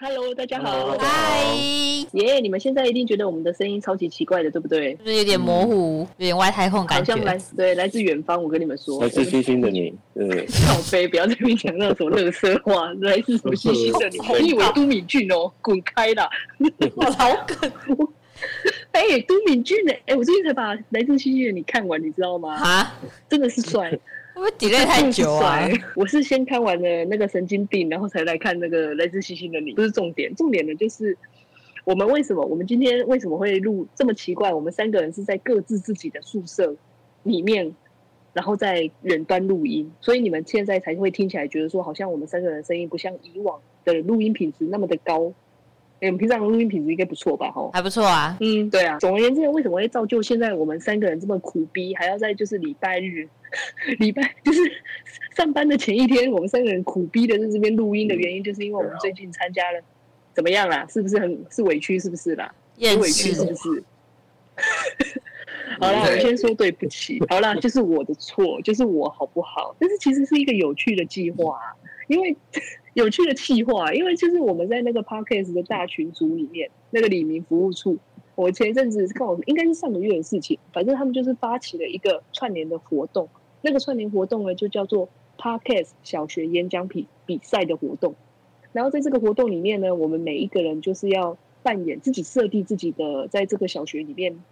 ，Hello，大家好，嗨，耶！你们现在一定觉得我们的声音超级奇怪的，对不对？就是有点模糊，有点外太空感觉。好像来对，来自远方。我跟你们说，来自星星的你，对。小飞，不要在那边讲那种垃圾话。来自什么星星的你？你以为都敏俊哦？滚开啦！我老梗。哎，都敏俊呢？哎，我最近才把《来自星星的你》看完，你知道吗？啊，真的是帅。会不会 delay 太久啊？我是先看完了那个神经病，然后才来看那个来自星星的你。不是重点，重点的就是我们为什么？我们今天为什么会录这么奇怪？我们三个人是在各自自己的宿舍里面，然后在远端录音，所以你们现在才会听起来觉得说，好像我们三个人声音不像以往的录音品质那么的高。哎，我们平常录音品质应该不错吧？哈，还不错啊。嗯，对啊。总而言之，为什么会造就现在我们三个人这么苦逼，还要在就是礼拜日？礼拜就是上班的前一天，我们三个人苦逼的在这边录音的原因，就是因为我们最近参加了，怎么样啦？是不是很是委屈？是不是啦？很委屈是不是？好啦，我先说对不起。好啦，就是我的错，就是我好不好？但是其实是一个有趣的计划，因为有趣的计划，因为就是我们在那个 parkas 的大群组里面，那个李明服务处。我前一阵子是看我应该是上个月的事情，反正他们就是发起了一个串联的活动。那个串联活动呢，就叫做 parkas 小学演讲比比赛的活动。然后在这个活动里面呢，我们每一个人就是要扮演自己设定自己的在这个小学里面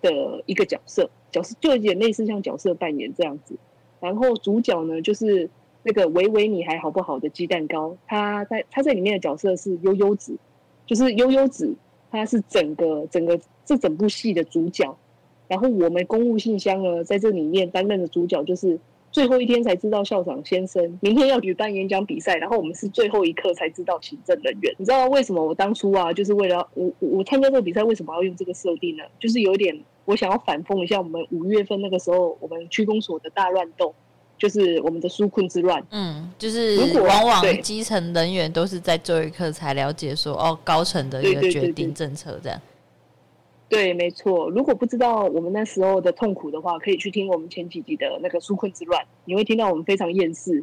的一个角色，角色就有点类似像角色扮演这样子。然后主角呢，就是那个维维你还好不好的鸡蛋糕，他在他在里面的角色是悠悠子，就是悠悠子，他是整个整个这整部戏的主角。然后我们公务信箱呢，在这里面担任的主角就是最后一天才知道校长先生明天要举办演讲比赛，然后我们是最后一刻才知道行政人员。你知道为什么我当初啊，就是为了我我参加这个比赛，为什么要用这个设定呢？就是有一点我想要反讽一下我们五月份那个时候我们区公所的大乱斗，就是我们的纾困之乱。嗯，就是往往基层人员都是在最后一刻才了解说哦，高层的一个决定政策这样。对，没错。如果不知道我们那时候的痛苦的话，可以去听我们前几集的那个纾困之乱，你会听到我们非常厌世。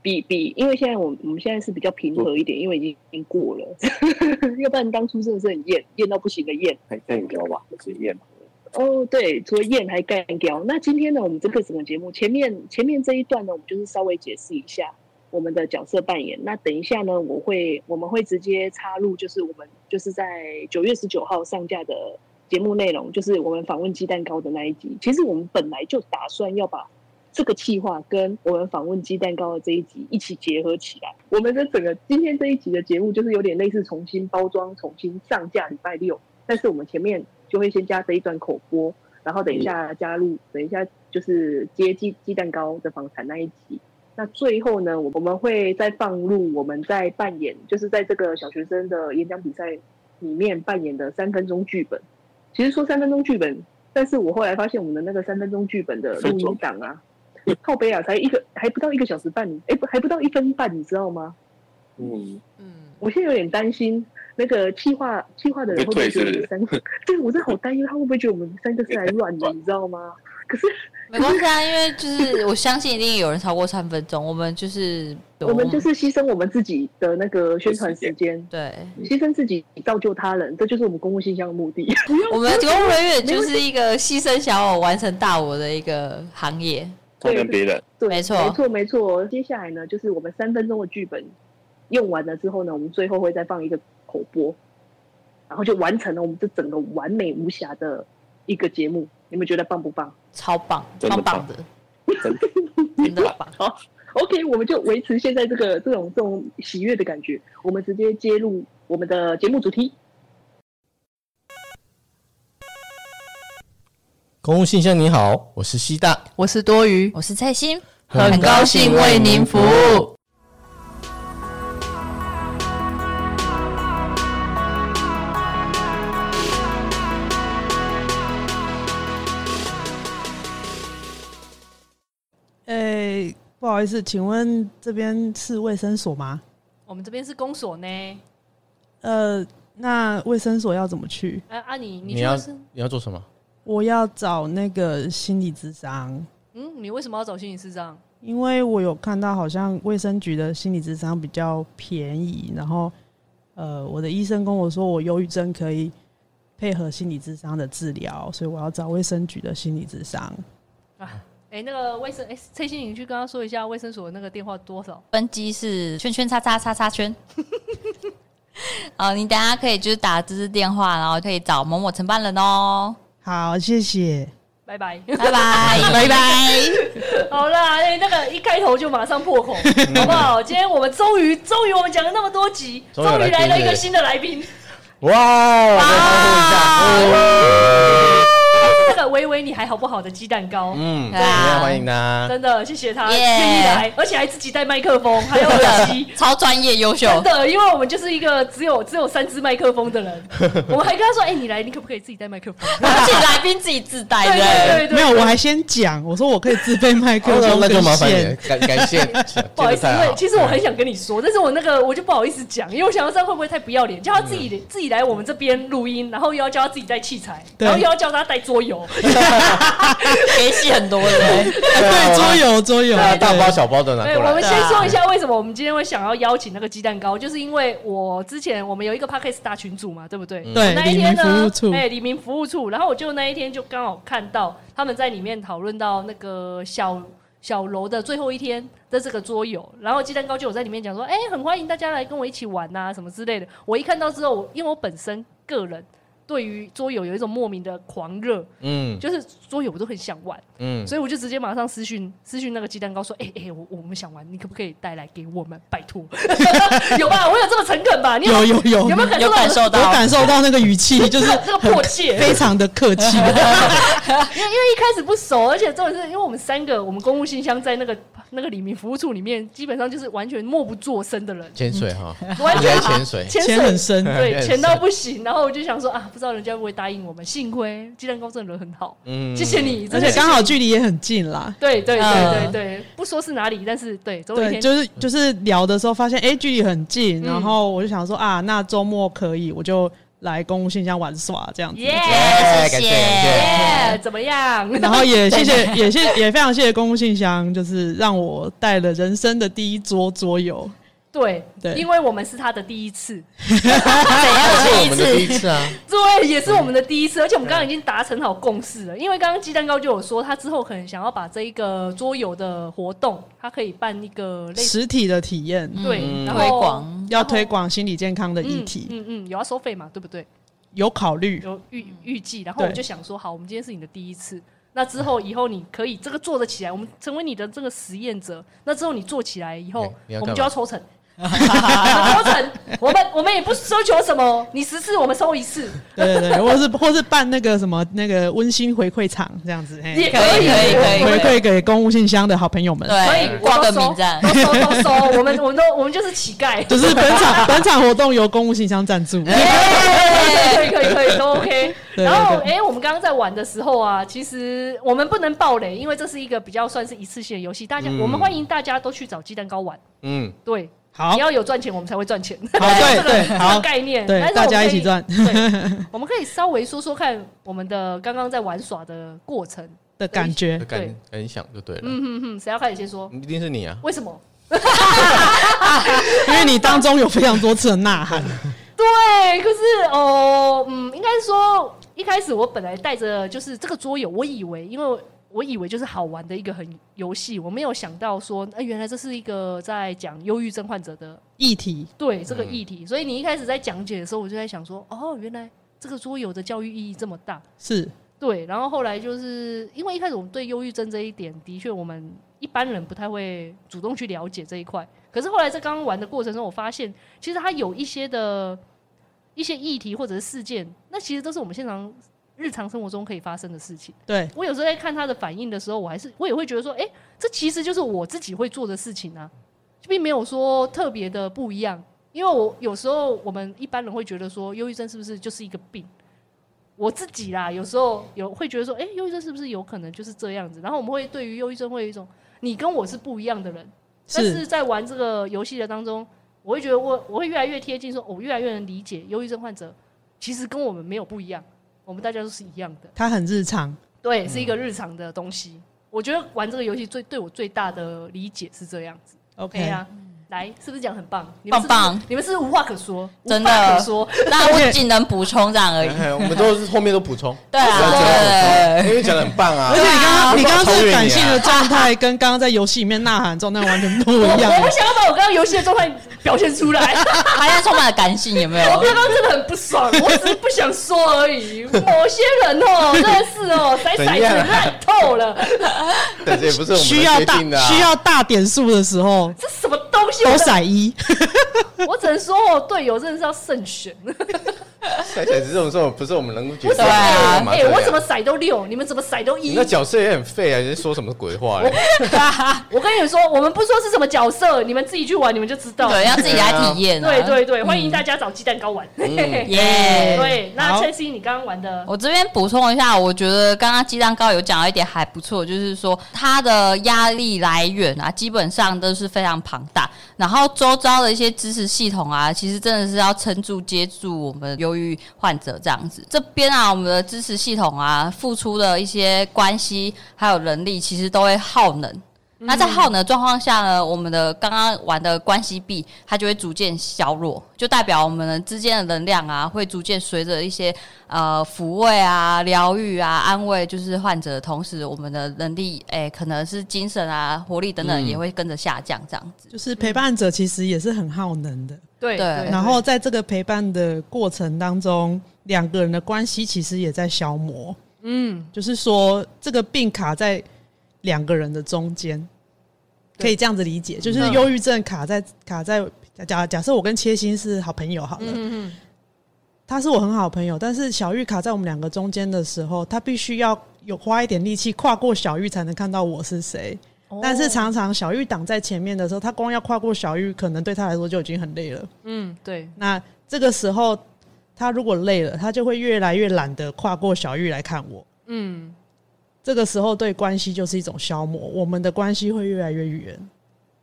比比，因为现在我们我们现在是比较平和一点，因为已经已经过了。要不然当初真的是很厌，厌到不行的厌。还干掉吧，是厌。哦，对，除了厌还干掉。那今天呢，我们这个整个节目前面前面这一段呢，我们就是稍微解释一下我们的角色扮演。那等一下呢，我会我们会直接插入，就是我们就是在九月十九号上架的。节目内容就是我们访问鸡蛋糕的那一集。其实我们本来就打算要把这个企划跟我们访问鸡蛋糕的这一集一起结合起来。我们的整个今天这一集的节目就是有点类似重新包装、重新上架礼拜六，但是我们前面就会先加这一段口播，然后等一下加入，等一下就是接鸡鸡蛋糕的访谈那一集。那最后呢，我们会再放入我们在扮演，就是在这个小学生的演讲比赛里面扮演的三分钟剧本。其实说三分钟剧本，但是我后来发现我们的那个三分钟剧本的录音档啊，靠背啊，才一个还不到一个小时半，哎，不还不到一分半，你知道吗？嗯嗯，我现在有点担心那个企划企划的人会不会觉得我们三个，对我真的好担忧，他会不会觉得我们三个是来乱的，你知道吗？可是没关系啊，因为就是我相信一定有人超过三分钟，我们就是 我们就是牺牲我们自己的那个宣传时间，对，牺牲自己造就他人，这就是我们公共信箱的目的。我们公务人员就是一个牺牲小我完成大我的一个行业，对别人，对，没错，没错，没错。接下来呢，就是我们三分钟的剧本用完了之后呢，我们最后会再放一个口播，然后就完成了我们这整个完美无瑕的一个节目。你们觉得棒不棒？超棒，超棒，棒的，真的，真的棒。好，OK，我们就维持现在这个这种这种喜悦的感觉。我们直接接入我们的节目主题。公务信箱，你好，我是西大，我是多余，我是蔡心，很高兴为您服务。好意思，请问这边是卫生所吗？我们这边是公所呢。呃，那卫生所要怎么去？哎、啊，阿、啊、你你，你要你要做什么？我要找那个心理咨商。嗯，你为什么要找心理咨商？因为我有看到好像卫生局的心理咨商比较便宜，然后呃，我的医生跟我说，我忧郁症可以配合心理咨商的治疗，所以我要找卫生局的心理咨商。啊，哎、欸，那个卫生，哎、欸，蔡心颖，去跟他说一下卫生所的那个电话多少？分机是圈圈叉叉叉叉圈。好，你等下可以就是打这支电话，然后可以找某某承办人哦。好，谢谢，拜拜，拜拜，拜拜。好啦，哎、欸，那个一开头就马上破口，好不好？今天我们终于，终于我们讲了那么多集，终于来了一个新的来宾。哇！来欢呼一下。这个维维你还好不好的鸡蛋糕，嗯，对啊，欢迎他，真的谢谢他愿意来，而且还自己带麦克风，还有耳机，超专业优秀。真的，因为我们就是一个只有只有三支麦克风的人，我们还跟他说，哎，你来，你可不可以自己带麦克风？而且来宾自己自带的，对对，没有，我还先讲，我说我可以自备麦克风，那就麻烦你，感感谢，不好意思，因为其实我很想跟你说，但是我那个我就不好意思讲，因为我想要这样会不会太不要脸，叫他自己自己来我们这边录音，然后又要叫他自己带器材，然后又要叫他带桌游。给戏很多的，对，桌游桌游，大包小包的拿过来。对，我们先说一下为什么我们今天会想要邀请那个鸡蛋糕，就是因为我之前我们有一个 Podcast 大群组嘛，对不对？对，那一天呢，哎，李明服务处，然后我就那一天就刚好看到他们在里面讨论到那个小小楼的最后一天的这个桌游，然后鸡蛋糕就有在里面讲说，哎，很欢迎大家来跟我一起玩呐，什么之类的。我一看到之后，因为我本身个人。对于桌游有一种莫名的狂热，嗯，就是桌游我都很想玩，嗯，所以我就直接马上私讯私讯那个鸡蛋糕说，哎、欸、哎、欸，我我们想玩，你可不可以带来给我们？拜托，有吧？我有这么诚恳吧？你有有有有没有有感受到？有感受到那个语气，就是这个迫切，非常的客气。因为因为一开始不熟，而且重点是因为我们三个，我们公务信箱在那个那个李明服务处里面，基本上就是完全默不作声的人，潜水哈，完全潜水，潜很深，对，潜到不行。然后我就想说啊。不知道人家会不会答应我们？幸亏。鸡蛋糕真的人很好，嗯，谢谢你，而且刚好距离也很近啦。对对对对对，不说是哪里，但是对，对，就是就是聊的时候发现，哎，距离很近，然后我就想说啊，那周末可以，我就来公共信箱玩耍这样子。耶，谢谢，谢，怎么样？然后也谢谢，也谢也非常谢谢公共信箱，就是让我带了人生的第一桌桌游。对，对，因为我们是他的第一次，怎样是我们的第一次啊？对，也是我们的第一次，而且我们刚刚已经达成好共识了。因为刚刚鸡蛋糕就有说，他之后可能想要把这一个桌游的活动，他可以办一个实体的体验，对，嗯、然广。要推广心理健康的议题，嗯嗯，嗯，有要收费嘛？对不对？有考虑，有预预计，然后我就想说，好，我们今天是你的第一次，那之后以后你可以这个做得起来，我们成为你的这个实验者，那之后你做起来以后，我们就要抽成。抽成，我们我们也不奢求什么，你十次我们收一次，对对对，或是或是办那个什么那个温馨回馈场这样子，也可以可以可以回馈给公务信箱的好朋友们，对，可以挂个名站，都收。都收，我们我们都我们就是乞丐，就是本场本场活动由公务信箱赞助，可以可以可以都 OK。然后哎，我们刚刚在玩的时候啊，其实我们不能爆雷，因为这是一个比较算是一次性的游戏，大家我们欢迎大家都去找鸡蛋糕玩，嗯，对。好，你要有赚钱，我们才会赚钱。好，对 对，好概念，对，大家一起赚。对，我们可以稍微说说看我们的刚刚在玩耍的过程的感觉、感感想就对了。嗯哼哼，谁要开始先说？一定是你啊！为什么？因为你当中有非常多次的呐喊。对，可是哦，嗯，应该说一开始我本来带着就是这个桌游，我以为因为。我以为就是好玩的一个很游戏，我没有想到说，哎，原来这是一个在讲忧郁症患者的议题。对这个议题，所以你一开始在讲解的时候，我就在想说，哦，原来这个桌游的教育意义这么大。是，对。然后后来就是因为一开始我们对忧郁症这一点，的确我们一般人不太会主动去了解这一块。可是后来在刚刚玩的过程中，我发现其实它有一些的一些议题或者是事件，那其实都是我们现场。日常生活中可以发生的事情，对，我有时候在看他的反应的时候，我还是我也会觉得说，哎、欸，这其实就是我自己会做的事情啊，并没有说特别的不一样。因为我有时候我们一般人会觉得说，忧郁症是不是就是一个病？我自己啦，有时候有会觉得说，哎、欸，忧郁症是不是有可能就是这样子？然后我们会对于忧郁症会有一种，你跟我是不一样的人，但是在玩这个游戏的当中，我会觉得我我会越来越贴近，说我越来越能理解忧郁症患者其实跟我们没有不一样。我们大家都是一样的，它很日常，对，是一个日常的东西。嗯、我觉得玩这个游戏最对我最大的理解是这样子。OK 啊，来，是不是讲很棒？你们是是棒棒你们是不是无话可说，真的可说。那我只能补充这样而已。哎我们都是后面都补充，对啊，对对因为讲的很棒啊 而且。你刚刚你刚刚这个超越你啊感性的状态，跟刚刚在游戏里面呐喊的状态完全不一我样我。想要把我刚刚游戏的状态表现出来。还要充满了感性，有没有？我刚刚真的很不爽，我只是不想说而已。某些人哦，真的是哦，甩骰子烂透了，但是也不是我们需要大需要大点数的时候，这什么东西？都我真的骰一。我只能说我，队友真的是要慎选。骰骰子这种时候不是我们能够决定的。嘛这样我怎么甩都六，你们怎么甩都一那？角色也很废啊！你在说什么鬼话嘞？我跟你们说，我们不说是什么角色，你们自己去玩，你们就知道。对，要自己来体验、啊。对对对，欢迎大家找鸡蛋糕玩。耶对，那好翠西，你刚刚玩的，我这边补充一下，我觉得刚刚鸡蛋糕有讲到一点还不错，就是说它的压力来源啊，基本上都是非常庞大，然后周遭的一些支持系统啊，其实真的是要撑住、接住我们忧郁患者这样子。这边啊，我们的支持系统啊，付出的一些关系还有能力，其实都会耗能。那在耗能的状况下呢，我们的刚刚玩的关系币，它就会逐渐削弱，就代表我们之间的能量啊，会逐渐随着一些呃抚慰啊、疗愈啊、安慰，就是患者的同时，我们的能力，诶、欸，可能是精神啊、活力等等，也会跟着下降，这样子。就是陪伴者其实也是很耗能的。对对然后在这个陪伴的过程当中，两个人的关系其实也在消磨。嗯，就是说，这个病卡在两个人的中间，可以这样子理解，就是忧郁症卡在卡在假假设我跟切心是好朋友好了，嗯。他是我很好朋友，但是小玉卡在我们两个中间的时候，他必须要有花一点力气跨过小玉才能看到我是谁。哦。但是常常小玉挡在前面的时候，他光要跨过小玉，可能对他来说就已经很累了。嗯，对，那这个时候，他如果累了，他就会越来越懒得跨过小玉来看我。嗯，这个时候对关系就是一种消磨，我们的关系会越来越远。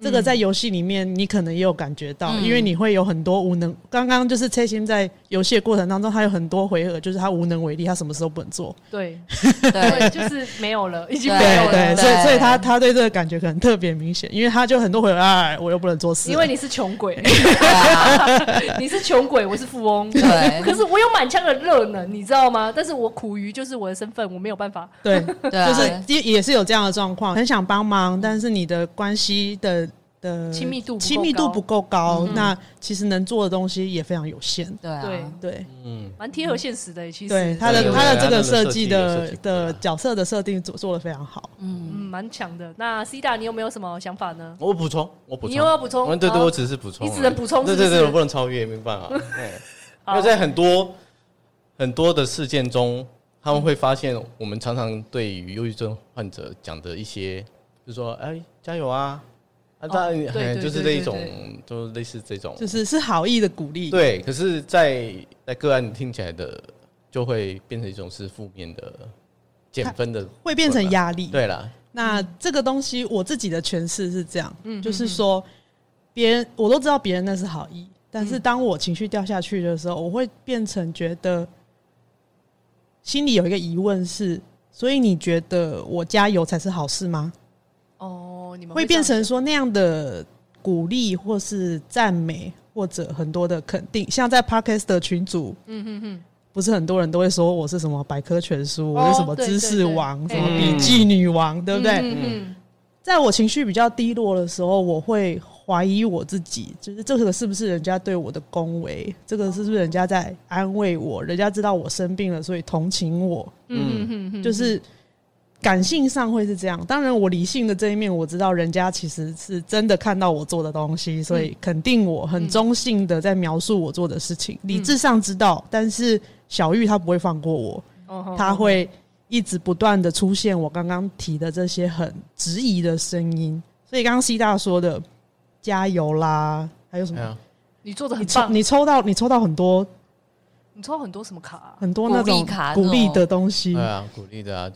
这个在游戏里面你可能也有感觉到，嗯因为你会有很多无能。刚刚就是崔心在游戏的过程当中，他有很多回合，就是他无能为力，他什么时候不能做。对，对对，就是没有了，已经没有了。对，对所以所以他他对这个感觉可能特别明显，因为他就很多回合，哎，我又不能做事，因为你是穷鬼，你是穷鬼，我是富翁。对可是我有满腔的热能，你知道吗？但是我苦于就是我的身份，我没有办法。对，对啊就是也也是有这样的状况，很想帮忙，但是你的关系的的亲密度亲密度不够高，嗯。那其实能做的东西也非常有限。对啊，对。对，嗯，蛮贴合现实的，其实。对，他的他的这个对设计的的角色的设定做做的非常好。嗯，嗯，蛮强的。那 C 大，你有没有什么想法呢？我补充，我补充，你又要补充？嗯对对，我只是补充，你只能补充对对对，我不能超越，没办法。对。因为在很多很多的事件中，他们会发现我们常常对于忧郁症患者讲的一些，就是说，哎，加油啊，啊，当然，对对就是这一种就类似这种，就是是好意的鼓励。对。可是在，在在个案听起来的，就会变成一种是负面的减分的，会变成压力。对啦，那这个东西我自己的诠释是这样，嗯就是说别人我都知道别人那是好意，但是当我情绪掉下去的时候，我会变成觉得心里有一个疑问是，所以你觉得我加油才是好事吗？哦，你们会变成说那样的鼓励或是赞美或者很多的肯定，像在 Podcast 的群组，嗯哼哼，不是很多人都会说我是什么百科全书，我是什么知识王，什么笔记女王，对不对？在我情绪比较低落的时候，我会怀疑我自己，就是这个是不是人家对我的恭维？这个是不是人家在安慰我？人家知道我生病了，所以同情我。嗯哼哼，就是感性上会是这样。当然，我理性的这一面，我知道人家其实是真的看到我做的东西，所以肯定我很中性的在描述我做的事情。理智上知道，但是小玉她不会放过我，哦他会一直不断的出现我刚刚提的这些很质疑的声音，所以刚刚西大说的加油啦，还有什么？哎，你做的很棒，你抽到你抽到很多你抽很多什么卡啊？很多那种鼓励卡鼓励的东西对，啊，鼓励的啊，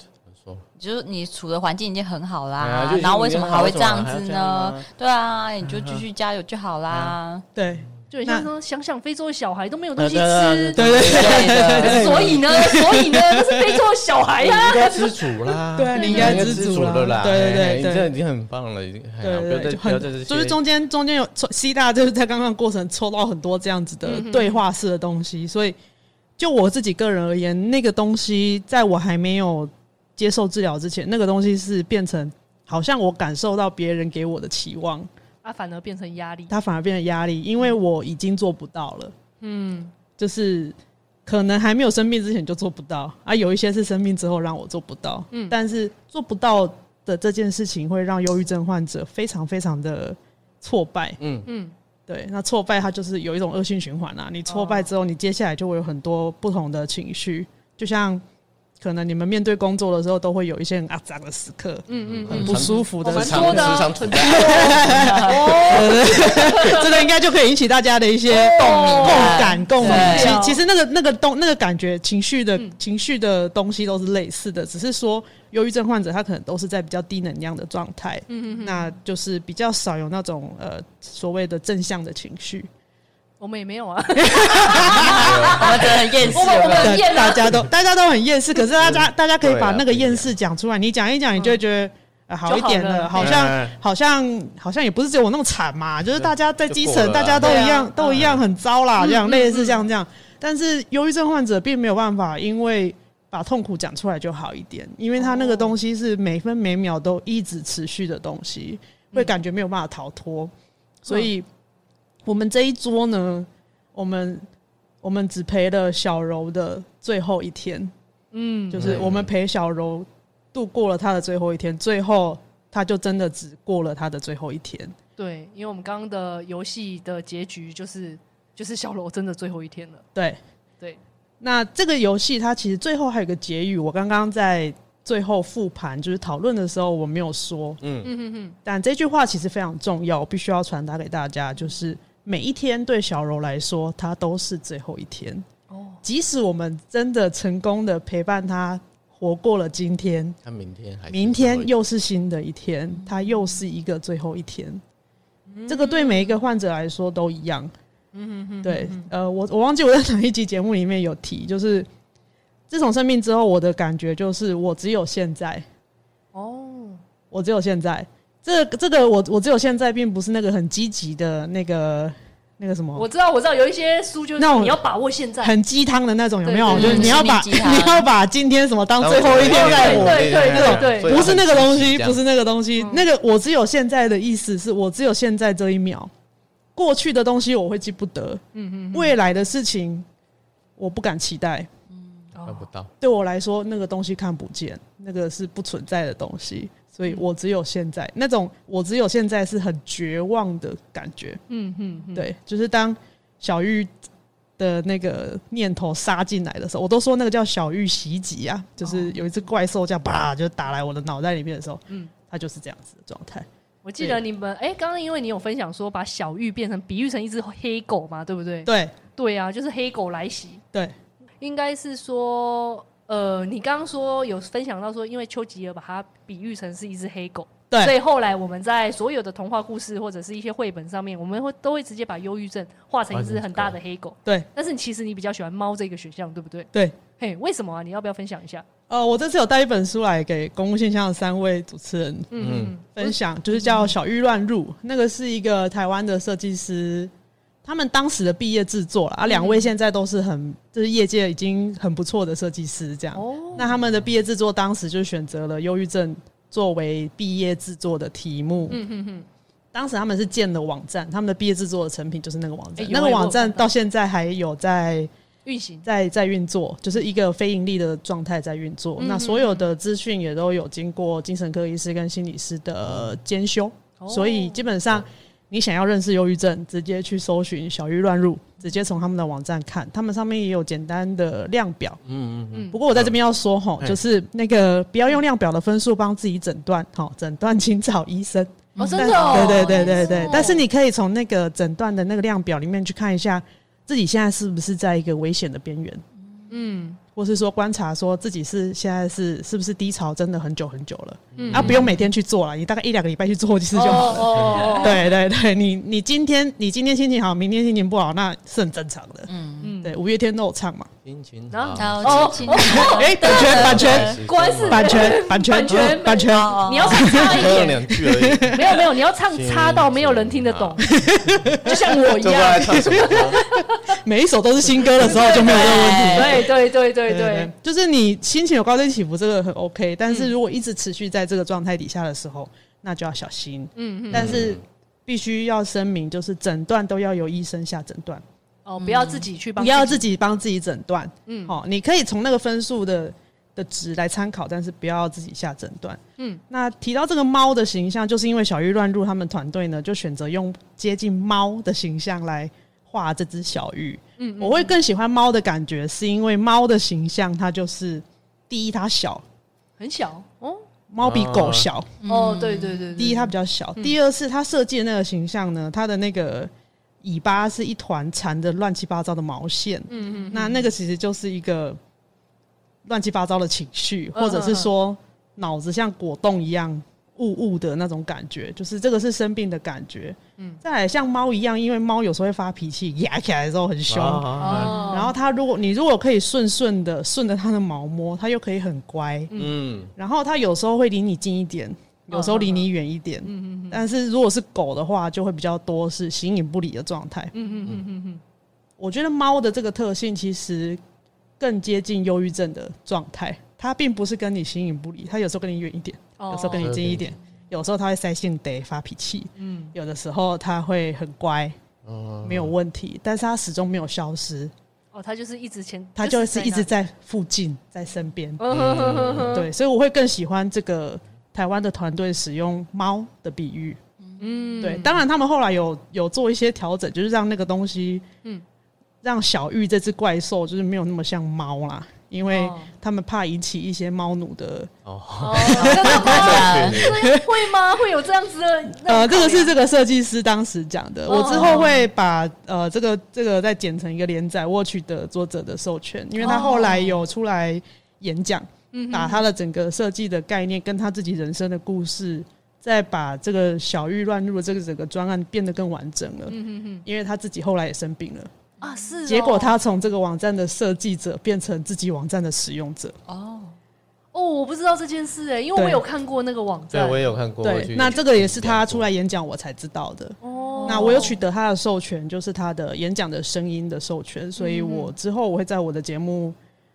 说？就是你处的环境已经很好哎啦然后为什么还会这样子呢呢？对啊，你就继续加油就好啦。对。就很像说，想想非洲的小孩都没有东西吃，对对对对所以呢，所以呢，那是非洲的小孩你呀应。该知足啦，对啊你应该知足啦了啦，对对对哎你这已经很棒了，已经对对对，就很就是中间中间有抽 C 大，就是在刚刚过程抽到很多这样子的对话式的东西，所以就我自己个人而言，那个东西在我还没有接受治疗之前，那个东西是变成好像我感受到别人给我的期望，啊，反而变成压力。它反而变成压力，因为我已经做不到了。嗯，就是可能还没有生病之前就做不到啊，有一些是生病之后让我做不到。嗯，但是做不到的这件事情会让忧郁症患者非常非常的挫败。嗯嗯，对，那挫败它就是有一种恶性循环啊。你挫败之后，你接下来就会有很多不同的情绪，就像可能你们面对工作的时候，都会有一些很阿杂的时刻，嗯嗯很不舒服的我们时刻。多的啊时常存在，这个应该就可以引起大家的一些共鸣共啊感、共鸣。其其实那个那个东那个感觉、情绪的嗯情绪的东西都是类似的，只是说忧郁症患者他可能都是在比较低能量的状态，嗯那就是比较少有那种呃所谓的正向的情绪。我们也没有啊。我们真的很厌世，我们我们很对厌啊大家都大家都很厌世，可是大家大家可以把那个厌世讲出来，你讲一讲，你就会觉得。呃好一点了，就好像哎好像好像也不是只有我那么惨嘛，就是大家在基层，就过了啊大家都一样对啊，都一样很糟啦，这样嗯类似像这样。但是忧郁症患者并没有办法，因为把痛苦讲出来就好一点，因为他那个东西是每分每秒都一直持续的东西，会感觉没有办法逃脱。所以，我们这一桌呢，我们我们只陪了小柔的最后一天，嗯，就是我们陪小柔度过了他的最后一天，最后他就真的只过了他的最后一天。对，因为我们刚刚的游戏的结局就是就是小柔真的最后一天了。对，对，那这个游戏它其实最后还有个结语，我刚刚在最后复盘就是讨论的时候我没有说，嗯，嗯哼哼，但这句话其实非常重要，我必须要传达给大家，就是每一天对小柔来说，它都是最后一天。哦，即使我们真的成功的陪伴他活过了今天，他明天还明天又是新的一天，它又是一个最后一天。这个对每一个患者来说都一样。对，呃，我我忘记我在哪一集节目里面有提，就是自从生病之后，我的感觉就是我只有现在，哦，我只有现在。这个、这个我我只有现在，并不是那个很积极的那个那个什么，我知道，我知道，有一些书就是那种你要把握现在，很鸡汤的那种，有没有？就是你要把你要把今天什么当最后一天在活。对对对对不是那个东西，不是那那个东西。那个我只有现在的意思是我只有现在这一秒，过去的东西我会记不得，嗯嗯，未来的事情我不敢期待。看不到，对我来说，那个东西看不见，那个是不存在的东西，所以我只有现在那种我只有现在是很绝望的感觉。嗯嗯嗯，对，就是当小玉的那个念头杀进来的时候，我都说那个叫小玉袭击啊，就是有一只怪兽这样啪就打来我的脑袋里面的时候，嗯嗯，它就是这样子的状态。我记得你们哎，刚刚因为你有分享说把小玉变成比喻成一只黑狗嘛，对不对？对对啊，就是黑狗来袭，对应该是说，呃，你刚刚说有分享到说，因为丘吉尔把它比喻成是一只黑狗，对所以后来我们在所有的童话故事或者是一些绘本上面，我们会都会直接把忧郁症画成一只很大的黑狗。对但是其实你比较喜欢猫这个选项，对不对？对。嘿，为什么啊？你要不要分享一下？呃，我这次有带一本书来给公共现象的三位主持人嗯嗯分享，就是叫《小玉乱入》，那个是一个台湾的设计师，他们当时的毕业制作了啊，两位现在都是很就是业界已经很不错的设计师，这样。哦，那他们的毕业制作当时就选择了忧郁症作为毕业制作的题目。嗯哼哼，当时他们是建了网站，他们的毕业制作的成品就是那个网站。欸那个网站到到现在还有在运行，在在运作，就是一个非盈利的状态在运作。嗯那所有的资讯也都有经过精神科医师跟心理师的监修，哦所以基本上你想要认识忧郁症，直接去搜寻“小玉乱入”，直接从他们的网站看，他们上面也有简单的量表。嗯嗯嗯，不过我在这边要说吼，嗯就是那个不要用量表的分数帮自己诊断，好，诊断请找医生。哦，真的哦，对对对对对哦，但是你可以从那个诊断的那个量表里面去看一下，自己现在是不是在一个危险的边缘。嗯。或是说观察说自己是现在是是不是低潮，真的很久很久了，嗯。啊，不用每天去做了，你大概一两个礼拜去做一次就好了。哦，对对对，你你今天你今天心情好，明天心情不好，那是很正常的。嗯，嗯，对，五月天都有唱嘛。心情然后好，哦哎，版权版权果然是版权版权版权版权，哦你要唱差一点，两句而已。没有没有，你要唱差到没有人听得懂，就像我一样。唱什么？每一首都是新歌的时候就没有这个问题。对对对对对，就是你心情有高低起伏，这个很 OK。但是如果一直持续在这个状态底下的时候，那就要小心。嗯嗯，但是必须要声明，就是诊断都要由医生下诊断，哦，不要自己去帮，不要自己帮自己诊断。嗯好，你可以从那个分数的的值来参考，但是不要自己下诊断。嗯，那提到这个猫的形象，就是因为小玉乱入他们团队呢，就选择用接近猫的形象来画这只小玉。嗯，我会更喜欢猫的感觉，是因为猫的形象，它就是第一它小，很小哦，猫比狗小。哦，对对对，第一它比较小，第二是它设计的那个形象呢，它的那个尾巴是一团缠着乱七八糟的毛线。嗯嗯，那那个其实就是一个乱七八糟的情绪，或者是说脑子像果冻一样雾雾的那种感觉，就是这个是生病的感觉。嗯，再来像猫一样，因为猫有时候会发脾气，压起来的时候很凶。然后它如果你如果可以顺顺的顺着它的毛摸，它又可以很乖。嗯，然后它有时候会离你近一点，有时候离你远一点。嗯嗯但是如果是狗的话，就会比较多是形影不离的状态。嗯嗯嗯嗯嗯，我觉得猫的这个特性其实更接近忧郁症的状态，它并不是跟你形影不离，它有时候跟你远一点，有时候跟你近一点，有时候它会塞性得发脾气，嗯，有的时候它会很乖，哦没有问题，但是它始终没有消失，哦，他就是一直前，它就是一直在在附近，在身边。对，所以我会更喜欢这个台湾的团队使用猫的比喻。嗯，对，当然他们后来有有做一些调整，就是让那个东西，嗯让小玉这只怪兽就是没有那么像猫啦，因为哦他们怕引起一些猫奴的。哦，哦，真的 会吗？会有这样子的？呃，这个是这个设计师当时讲的，哦我之后会把呃这个这个再剪成一个连载，我取得作者的授权，因为他后来有出来演讲，嗯把他的整个设计的概念跟他自己人生的故事。再把这个小玉乱入的这个整个专案变得更完整了，嗯哼哼因为他自己后来也生病了。啊，是哦，结果他从这个网站的设计者变成自己网站的使用者。哦，哦，我不知道这件事哎，因为我有看过那个网站对，站，我也有看过。对，那这个也是他出来演讲我才知道的。哦，那我有取得他的授权，就是他的演讲的声音的授权，所以我之后我会在我的节目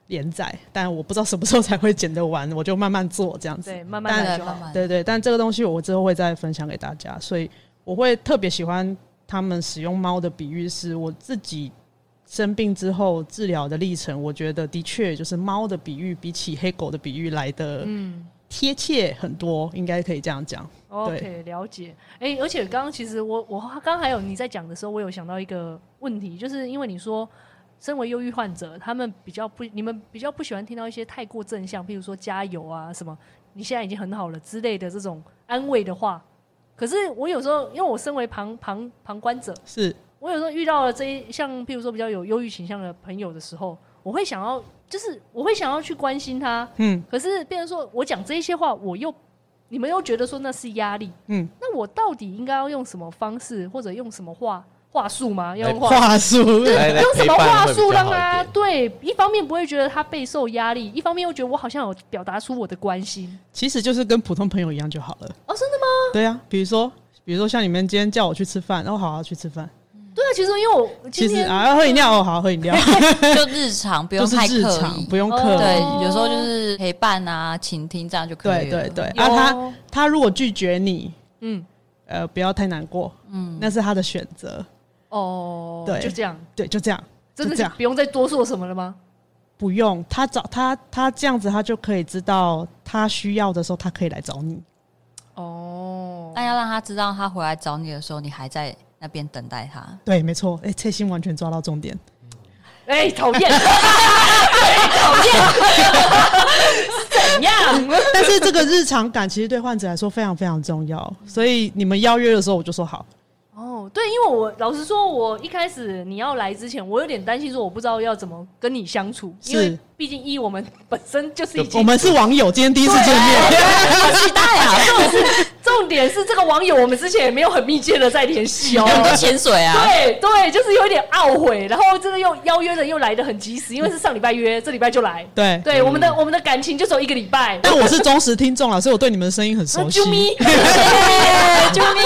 连载，但我不知道什么时候才会剪得完，我就慢慢做这样子。对，慢慢但来就好慢。慢对对，但这个东西我之后会再分享给大家，所以我会特别喜欢他们使用猫的比喻，是我自己生病之后治疗的历程，我觉得的确就是猫的比喻比起黑狗的比喻来的嗯贴切很多，应该可以这样讲。，OK，了解。哎，而且刚刚其实我我刚刚还有你在讲的时候，我有想到一个问题，就是因为你说。身为忧郁患者，他们比较不，你们比较不喜欢听到一些太过正向，譬如说加油啊什么，你现在已经很好了之类的这种安慰的话。可是我有时候，因为我身为旁旁旁观者，是我有时候遇到了这一像譬如说比较有忧郁倾向的朋友的时候，我会想要，就是我会想要去关心他。嗯可是变成说我讲这一些话，我又你们又觉得说那是压力。嗯，那我到底应该要用什么方式，或者用什么话话术吗？要用来话话术。用什么话术让他对？一方面不会觉得他备受压力，一方面又觉得我好像有表达出我的关心。其实就是跟普通朋友一样就好了。哦，真的吗？对啊，比如说，比如说像你们今天叫我去吃饭，然哦，好好去吃饭。对啊，其实因为我其实啊，要喝饮料哦，好喝饮料，就日常不用就是太刻意不，用刻意对意。，有时候就是陪伴啊、倾听这样就可以了。对对对，有啊，他他如果拒绝你，嗯呃，不要太难过，嗯，那是他的选择。哦，对就这样，对，就这样，真的就是这样不用再多说什么了吗？不用他找他，他这样子，他就可以知道他需要的时候，他可以来找你。哦，那要让他知道，他回来找你的时候，你还在那边等待他。对，没错，哎、翠心完全抓到重点。哎，讨厌，哎，讨厌，怎样？但是这个日常感其实对患者来说非常非常重要，所以你们邀约的时候，我就说好。哦，对，因为我老实说，我一开始你要来之前，我有点担心，说我不知道要怎么跟你相处，因为毕竟一我们本身就是已经我们是网友，今天第一次见面，好期待啊！重点是这个网友，我们之前也没有很密切的在联系哦，有很多潜水啊，对对，就是有点懊悔，然后这个又邀约的又来的很及时，因为是上礼拜约，这礼拜就来，对。对，我们的我们的感情就只有一个礼拜，但我是忠实听众啊，所以我对你们的声音很熟悉。啾咪，啾咪，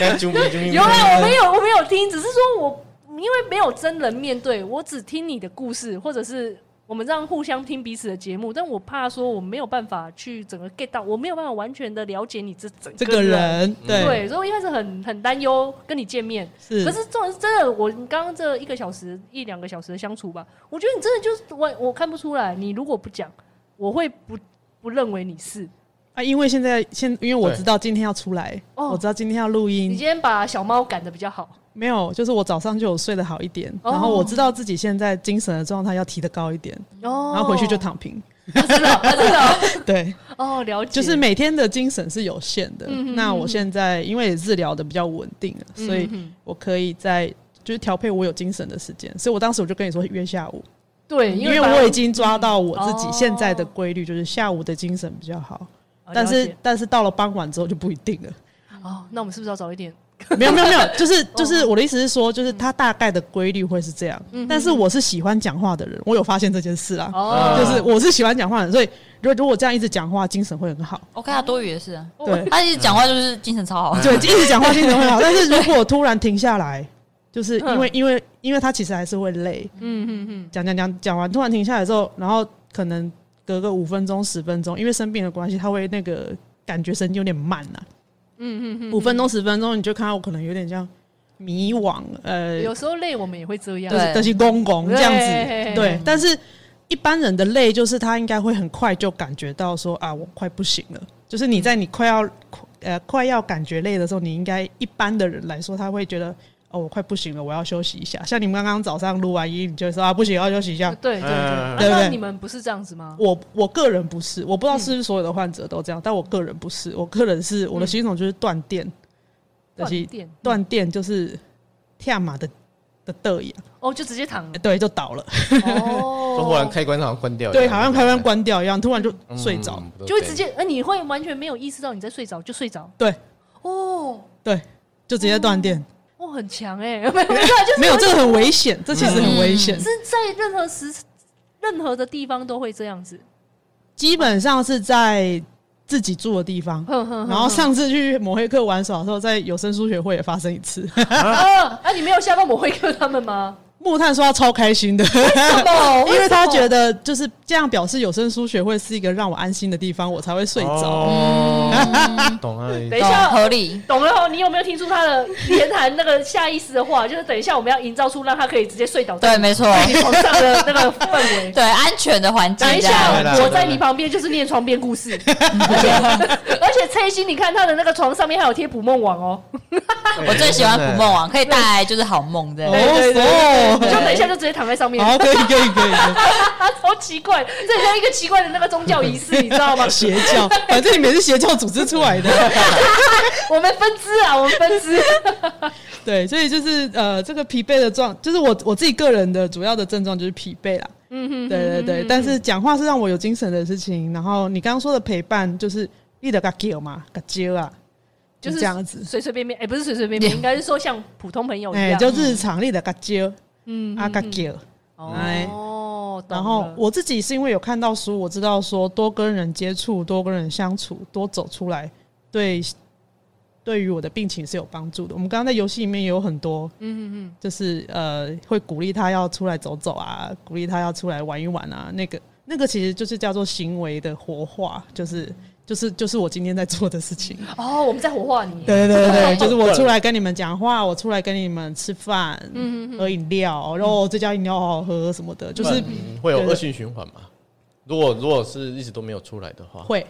跟啾咪。啾咪。有啊，我没有我没有听，只是说我因为没有真人面对，我只听你的故事，或者是。我们这样互相听彼此的节目，但我怕说我没有办法去整个 get 到，我没有办法完全的了解你这整这个人，对，对，所以我一开始很很担忧跟你见面。是，可是这种真的，我刚刚这一个小时一两个小时的相处吧，我觉得你真的就是我我看不出来，你如果不讲，我会不不认为你是。啊，因为现在现因为我知道今天要出来，哦。我知道今天要录音，你今天把小猫赶的比较好。没有，就是我早上就有睡得好一点，哦、然后我知道自己现在精神的状态要提得高一点，哦，然后回去就躺平。真的，真的，对，哦，了解，就是每天的精神是有限的。嗯、哼哼哼那我现在因为也治疗的比较稳定了，所以我可以在就是调配我有精神的时间。所以我当时我就跟你说约下午，对，因为我已经抓到我自己现在的规律，就是下午的精神比较好。哦、但是但是到了傍晚之后就不一定了。哦，那我们是不是要早一点？没有没有没有，就是就是我的意思是说，就是它大概的规律会是这样。嗯、但是我是喜欢讲话的人，我有发现这件事啊。哦，就是我是喜欢讲话的人，所以如果如果这样一直讲话，精神会很好。我看他多余的是，对，他一直讲话就是精神超好。对，一直讲话精神会好。但是如果突然停下来，就是因为因为因为他其实还是会累。嗯嗯嗯。讲讲讲讲完，突然停下来之后，然后可能隔个五分钟十分钟，因为生病的关系，他会那个感觉神经有点慢呐、啊。嗯嗯嗯，五分钟十分钟，你就看到我可能有点像迷惘，呃，有时候累，我们也会这样，对，就是公公这样子，对。但是一般人的累，就是他应该会很快就感觉到说啊，我快不行了。就是你在你快要呃快要感觉累的时候，你应该一般的人来说，他会觉得。哦，我快不行了，我要休息一下。像你们刚刚早上录完音，你就说啊，不行，要休息一下。对对对，嗯、对不对？你们不是这样子吗？我我个人不是，我不知道是不是所有的患者都这样，嗯、但我个人不是。我个人是我的系统就是断电，断电，断电就是跳马的的的呀。哦，就直接躺了，对，就倒了。哦，就忽然开关好像关掉，对，好像开关关掉一样，突然就睡着，嗯、就会直接，呃，你会完全没有意识到你在睡着，就睡着。对，哦，对，就直接断电。很强哎，没有，没有，就是 没有，这个很危险，这其实很危险。是在任何时、任何的地方都会这样子，基本上是在自己住的地方。然后上次去抹黑客玩耍的时候，在有声书学会也发生一次。啊，啊，你没有吓到抹黑客他们吗？木炭说他超开心的，为什么？因为他觉得就是这样表示有声书学会是一个让我安心的地方，我才会睡着。哦，懂了，等一下合理，懂了哦。你有没有听出他的言谈那个下意识的话？就是等一下我们要营造出让他可以直接睡倒。对，没错，床上的那个氛围，对，安全的环境。等一下，我在你旁边就是念床边故事，而且而且蔡心，你看他的那个床上面还有贴捕梦网哦。我最喜欢捕梦网，可以带来就是好梦的。对对对。就等一下就直接躺在上面。好，可以可以可以。好 奇怪，这很像一个奇怪的那个宗教仪式，你知道吗？邪教，反正你们是邪教组织出来的。我们分支啊，我们分支。对，所以就是呃，这个疲惫的状，就是我我自己个人的主要的症状就是疲惫啦。嗯哼，对对对。但是讲话是让我有精神的事情。然后你刚刚说的陪伴，就是你的个 g 嘛，个 g 啊。就是这样子，随随便便，哎，不是随随便便，应该是说像普通朋友一样，就日常里的嘎叫，嗯，阿嘎叫，哦，然后我自己是因为有看到书，我知道说多跟人接触，多跟人相处，多走出来，对，对于我的病情是有帮助的。我们刚刚在游戏里面也有很多，嗯嗯嗯，就是呃，会鼓励他要出来走走啊，鼓励他要出来玩一玩啊，那个那个其实就是叫做行为的活化，就是。就是就是我今天在做的事情 哦，我们在活化你。对对对，就是我出来跟你们讲话，我出来跟你们吃饭，嗯，喝饮料，然后这家饮料好好喝什么的，就是会有恶性循环嘛。如果如果是一直都没有出来的话，会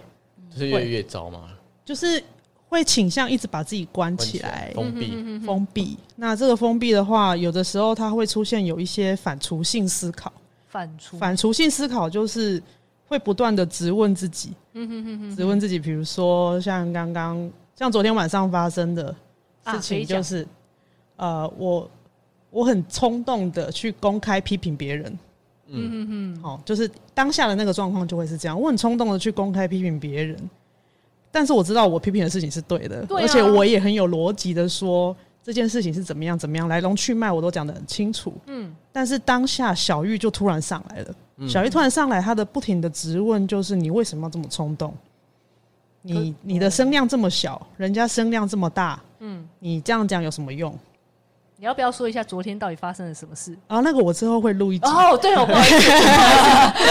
就是越来越糟嘛。就是会倾向一直把自己关起来，封闭，封闭。那这个封闭的话，有的时候它会出现有一些反刍性思考。反刍，反刍性思考就是。会不断的质问自己，嗯哼哼哼，质问自己，比如说像刚刚像昨天晚上发生的，事情，就是、呃，我我很冲动的去公开批评别人。嗯嗯嗯，好、就是当下的那个状况就会是这样，我很冲动的去公开批评别人，但是我知道我批评的事情是对的，而且我也很有逻辑的说这件事情是怎么样怎么样，来龙去脉我都讲得很清楚。嗯，但是当下小玉就突然上来了，嗯小玉突然上来，她的不停的质问就是你为什么要这么冲动？你你的声量这么小，人家声量这么大，嗯，你这样讲有什么用？你要不要说一下昨天到底发生了什么事？啊那个我之后会录一集。哦，对哦，不好意思，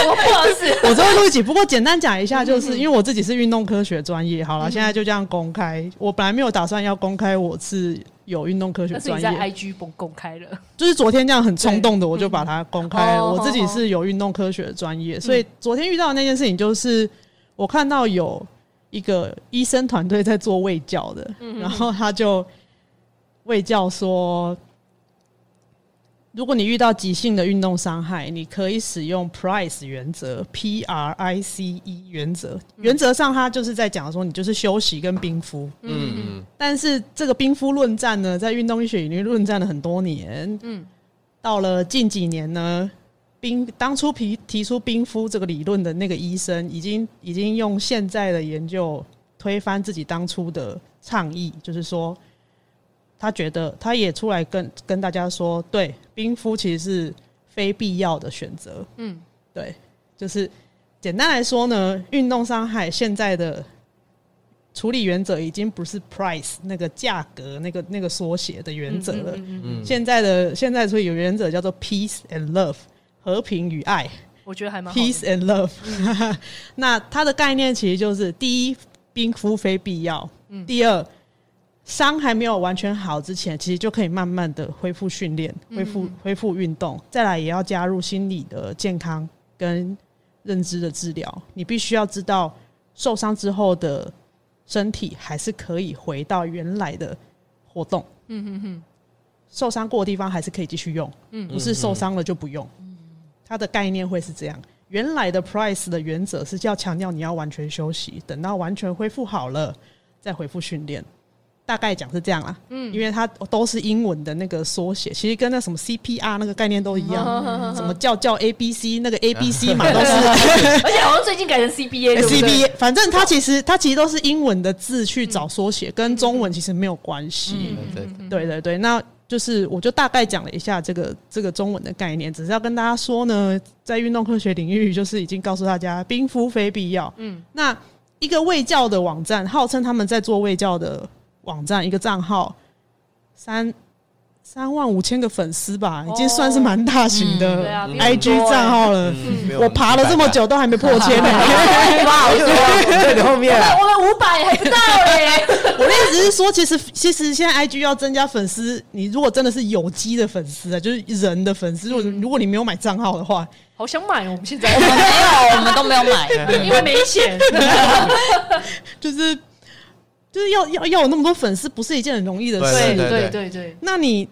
我不好意思，我之后录一集，不过简单讲一下，嗯就是因为我自己是运动科学专业，好了，现在就这样公开。我本来没有打算要公开我是有运动科学专但是你在业，IG 公公开了，就是昨天这样很冲动的，我就把它公开了。嗯。我自己是有运动科学的专业，所以昨天遇到的那件事情就是，我看到有一个医生团队在做卫教的，嗯。然后他就卫教说。如果你遇到急性的运动伤害，你可以使用 PRICE 原则 （P R I C E） 原则。原则上，它就是在讲说，你就是休息跟冰敷。嗯嗯但是这个冰敷论战呢，在运动医学已经论战了很多年。嗯，到了近几年呢，冰当初提提出冰敷这个理论的那个医生，已经已经用现在的研究推翻自己当初的倡议，就是说。他觉得，他也出来跟跟大家说，对，冰敷其实是非必要的选择。嗯，对，就是简单来说呢，运动伤害现在的处理原则已经不是 price 那个价格那个那个缩写的原则了。嗯嗯嗯嗯现在的现在所以有原则叫做 peace and love 和平与爱我觉得还蛮好，peace and love。那它的概念其实就是：第一，冰敷非必要；第二。伤还没有完全好之前，其实就可以慢慢的恢复训练、恢复恢复运动。再来也要加入心理的健康跟认知的治疗。你必须要知道，受伤之后的身体还是可以回到原来的活动。嗯嗯嗯受伤过的地方还是可以继续用，嗯不是受伤了就不用。它的概念会是这样。原来的 Price 的原则是要强调你要完全休息，等到完全恢复好了再恢复训练。大概讲是这样啦，嗯，因为它都是英文的那个缩写，其实跟那什么 CPR 那个概念都一样，什么叫叫 ABC 那个 ABC 嘛，都是 而且好像最近改成 CBA CBA，反正它其实它其实都是英文的字去找缩写，跟中文其实没有关系。嗯，对对对对对，那就是我就大概讲了一下这个这个中文的概念，只是要跟大家说呢，在运动科学领域，就是已经告诉大家冰敷非必要。嗯，那一个卫教的网站，号称他们在做卫教的。网站一个账号三三万五千个粉丝吧，已经算是蛮大型的 IG 账号了。我爬了这么久都还没破千呢，不好说，在你后面啊。我们五百还不到哎。我的意思是说，其实其实现在 IG 要增加粉丝，你如果真的是有机的粉丝啊，就是人的粉丝，如果如果你没有买账号的话，好想买哦！我们现在我们没有，我们都没有买。因为没钱。就是就是要要要有那么多粉丝，不是一件很容易的事。对对对对对，那你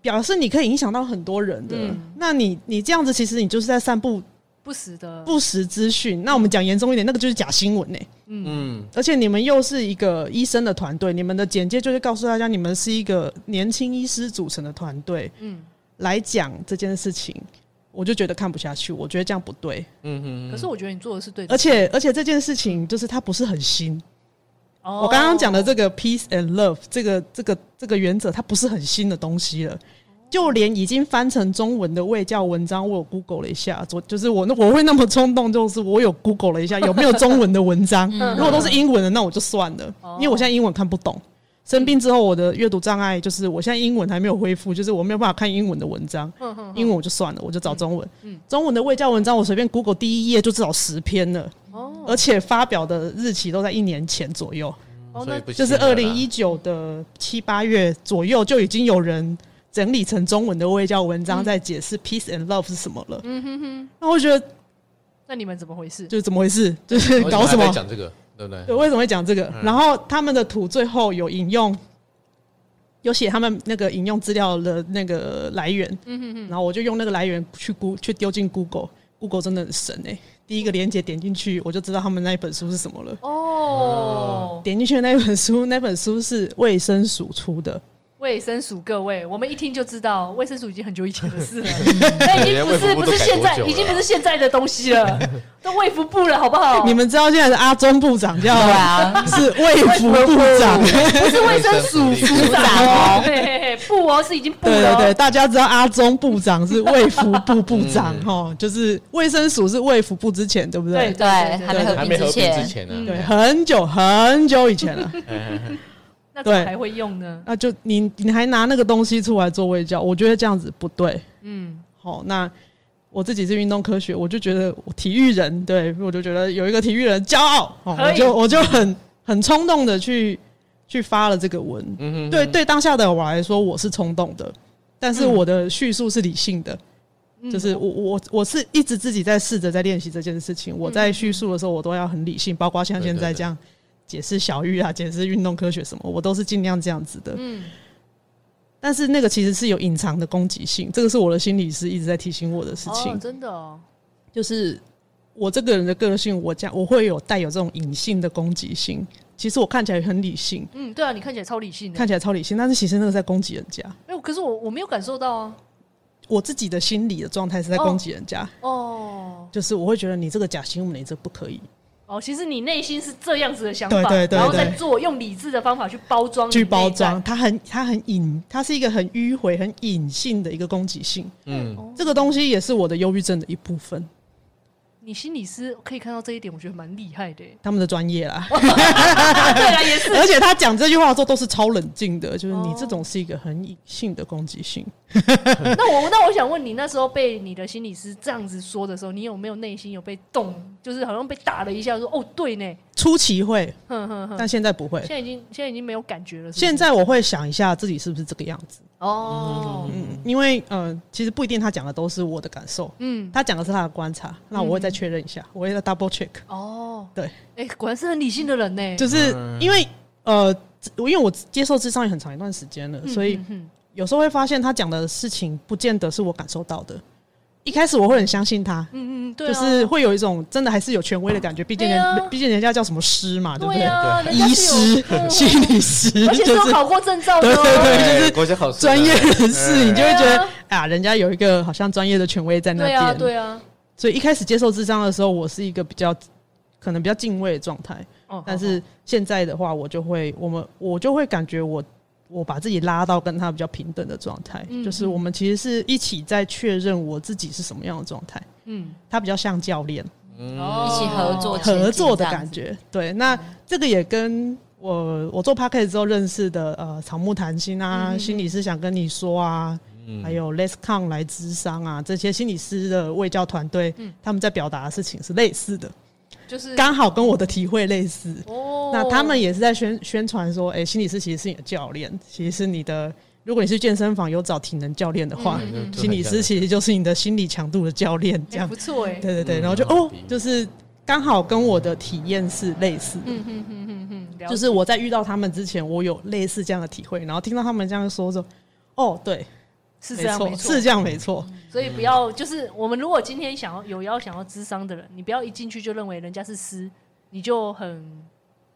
表示你可以影响到很多人的，嗯那你你这样子，其实你就是在散布不实的。不实资讯。那我们讲严重一点，那个就是假新闻呢、嗯，而且你们又是一个医生的团队，你们的简介就是告诉大家，你们是一个年轻医师组成的团队，嗯，来讲这件事情，我就觉得看不下去，我觉得这样不对。嗯嗯可是我觉得你做的是对的。而且而且这件事情就是它不是很新，哦我刚刚讲的这个 peace and love 这个这个这个原则，它不是很新的东西了。就连已经翻成中文的卫教文章，我有 Google 了一下，昨就是我那我会那么冲动，就是我有 Google 了一下有没有中文的文章。如果都是英文的，那我就算了，因为我现在英文看不懂。生病之后，我的阅读障碍就是我现在英文还没有恢复，就是我没有办法看英文的文章。英文我就算了，我就找中文。中文的卫教文章，我随便 Google 第一页就至少十篇了，而且发表的日期都在一年前左右。哦，那就是二零一九的七八月左右，就已经有人整理成中文的卫教文章，在解释 peace and love 是什么了。嗯哼哼，那我觉得那你们怎么回事？就是怎么回事？就是搞什么？讲这个，对不对？对，为什么会讲这个？然后他们的图最后有引用，有写他们那个引用资料的那个来源。嗯哼哼，然后我就用那个来源去估去丢进 Google，Google 真的很神哎、第一个链接点进去，我就知道他们那一本书是什么了。哦，点进去的那一本书，那本书是卫生署出的。卫生署各位，我们一听就知道，卫生署已经很久以前的事了，那 已经不是不是现在，已经不是现在的东西了，都卫福部了，好不好？你们知道现在是阿中部长叫啊，是卫福部长，不是卫生署署长哦，嘿嘿嘿，部哦是已经部了。对对对，大家知道阿中部长是卫福部部长哈，就是卫生署是卫福部之前，对不对？对对，还没合并之前。呢，对，很久很久以前了。那怎么还会用呢？那就你你还拿那个东西出来做卫教，我觉得这样子不对。嗯，好，那我自己是运动科学，我就觉得体育人，对我就觉得有一个体育人骄傲，我就我就很很冲动的去去发了这个文。嗯哼，对对，当下的我来说我是冲动的，但是我的叙述是理性的，就是我我我是一直自己在试着在练习这件事情。我在叙述的时候，我都要很理性，包括像现在这样。解释小玉啊，解释运动科学什么，我都是尽量这样子的。嗯，但是那个其实是有隐藏的攻击性，这个是我的心理师一直在提醒我的事情。哦、真的哦，就是我这个人的个性，我这样我会有带有这种隐性的攻击性。其实我看起来很理性，嗯，对啊，你看起来超理性的，看起来超理性，但是其实那个在攻击人家。哎、欸，可是我我没有感受到啊，我自己的心理的状态是在攻击人家。哦，哦就是我会觉得你这个假新闻，你这不可以。哦，其实你内心是这样子的想法，对对对对，然后再做用理智的方法去包装，去包装，它很它很隐，它是一个很迂回、很隐性的一个攻击性。嗯，这个东西也是我的忧郁症的一部分。你心理师可以看到这一点，我觉得蛮厉害的。他们的专业啦，对啊，也是。而且他讲这句话的时候都是超冷静的，就是你这种是一个很隐性的攻击性。那我那我想问你，那时候被你的心理师这样子说的时候，你有没有内心有被动，就是好像被打了一下，说哦对呢？初期会，但现在不会。现在已经现在已经没有感觉了。现在我会想一下自己是不是这个样子。哦，嗯，因为呃，其实不一定他讲的都是我的感受，嗯，他讲的是他的观察，那我会再确认一下，我会再 double check。哦，对，哎，果然是很理性的人呢。就是因为呃，因为我接受智商也很长一段时间了，所以有时候会发现他讲的事情不见得是我感受到的。一开始我会很相信他，嗯嗯，对，就是会有一种真的还是有权威的感觉，毕竟人，毕竟人家叫什么师嘛，对不对？对，医师、心理师，而且都考过证照的，对对对，就是专业人士，你就会觉得啊，人家有一个好像专业的权威在那边，对啊，对啊。所以一开始接受智商的时候，我是一个比较可能比较敬畏的状态，但是现在的话，我就会，我们我就会感觉我。我把自己拉到跟他比较平等的状态，嗯、就是我们其实是一起在确认我自己是什么样的状态。嗯，他比较像教练，嗯，一起合作合作的感觉。对，那这个也跟我我做 Podcast 之后认识的呃草木谈心啊，嗯、心理师想跟你说啊，嗯、还有 Let's Come 来咨商啊，这些心理师的卫教团队，嗯、他们在表达的事情是类似的。就是刚好跟我的体会类似，哦、那他们也是在宣宣传说，哎、欸，心理师其实是你的教练，其实是你的。如果你是健身房有找体能教练的话，心理师其实就是你的心理强度的教练，这样、欸、不错哎。对对对，然后就、嗯、哦，就是刚好跟我的体验是类似的，嗯嗯嗯嗯嗯，就是我在遇到他们之前，我有类似这样的体会，然后听到他们这样说说，哦，对。是这样没错，是这样没错。所以不要就是我们如果今天想要有要想要咨商的人，你不要一进去就认为人家是师，你就很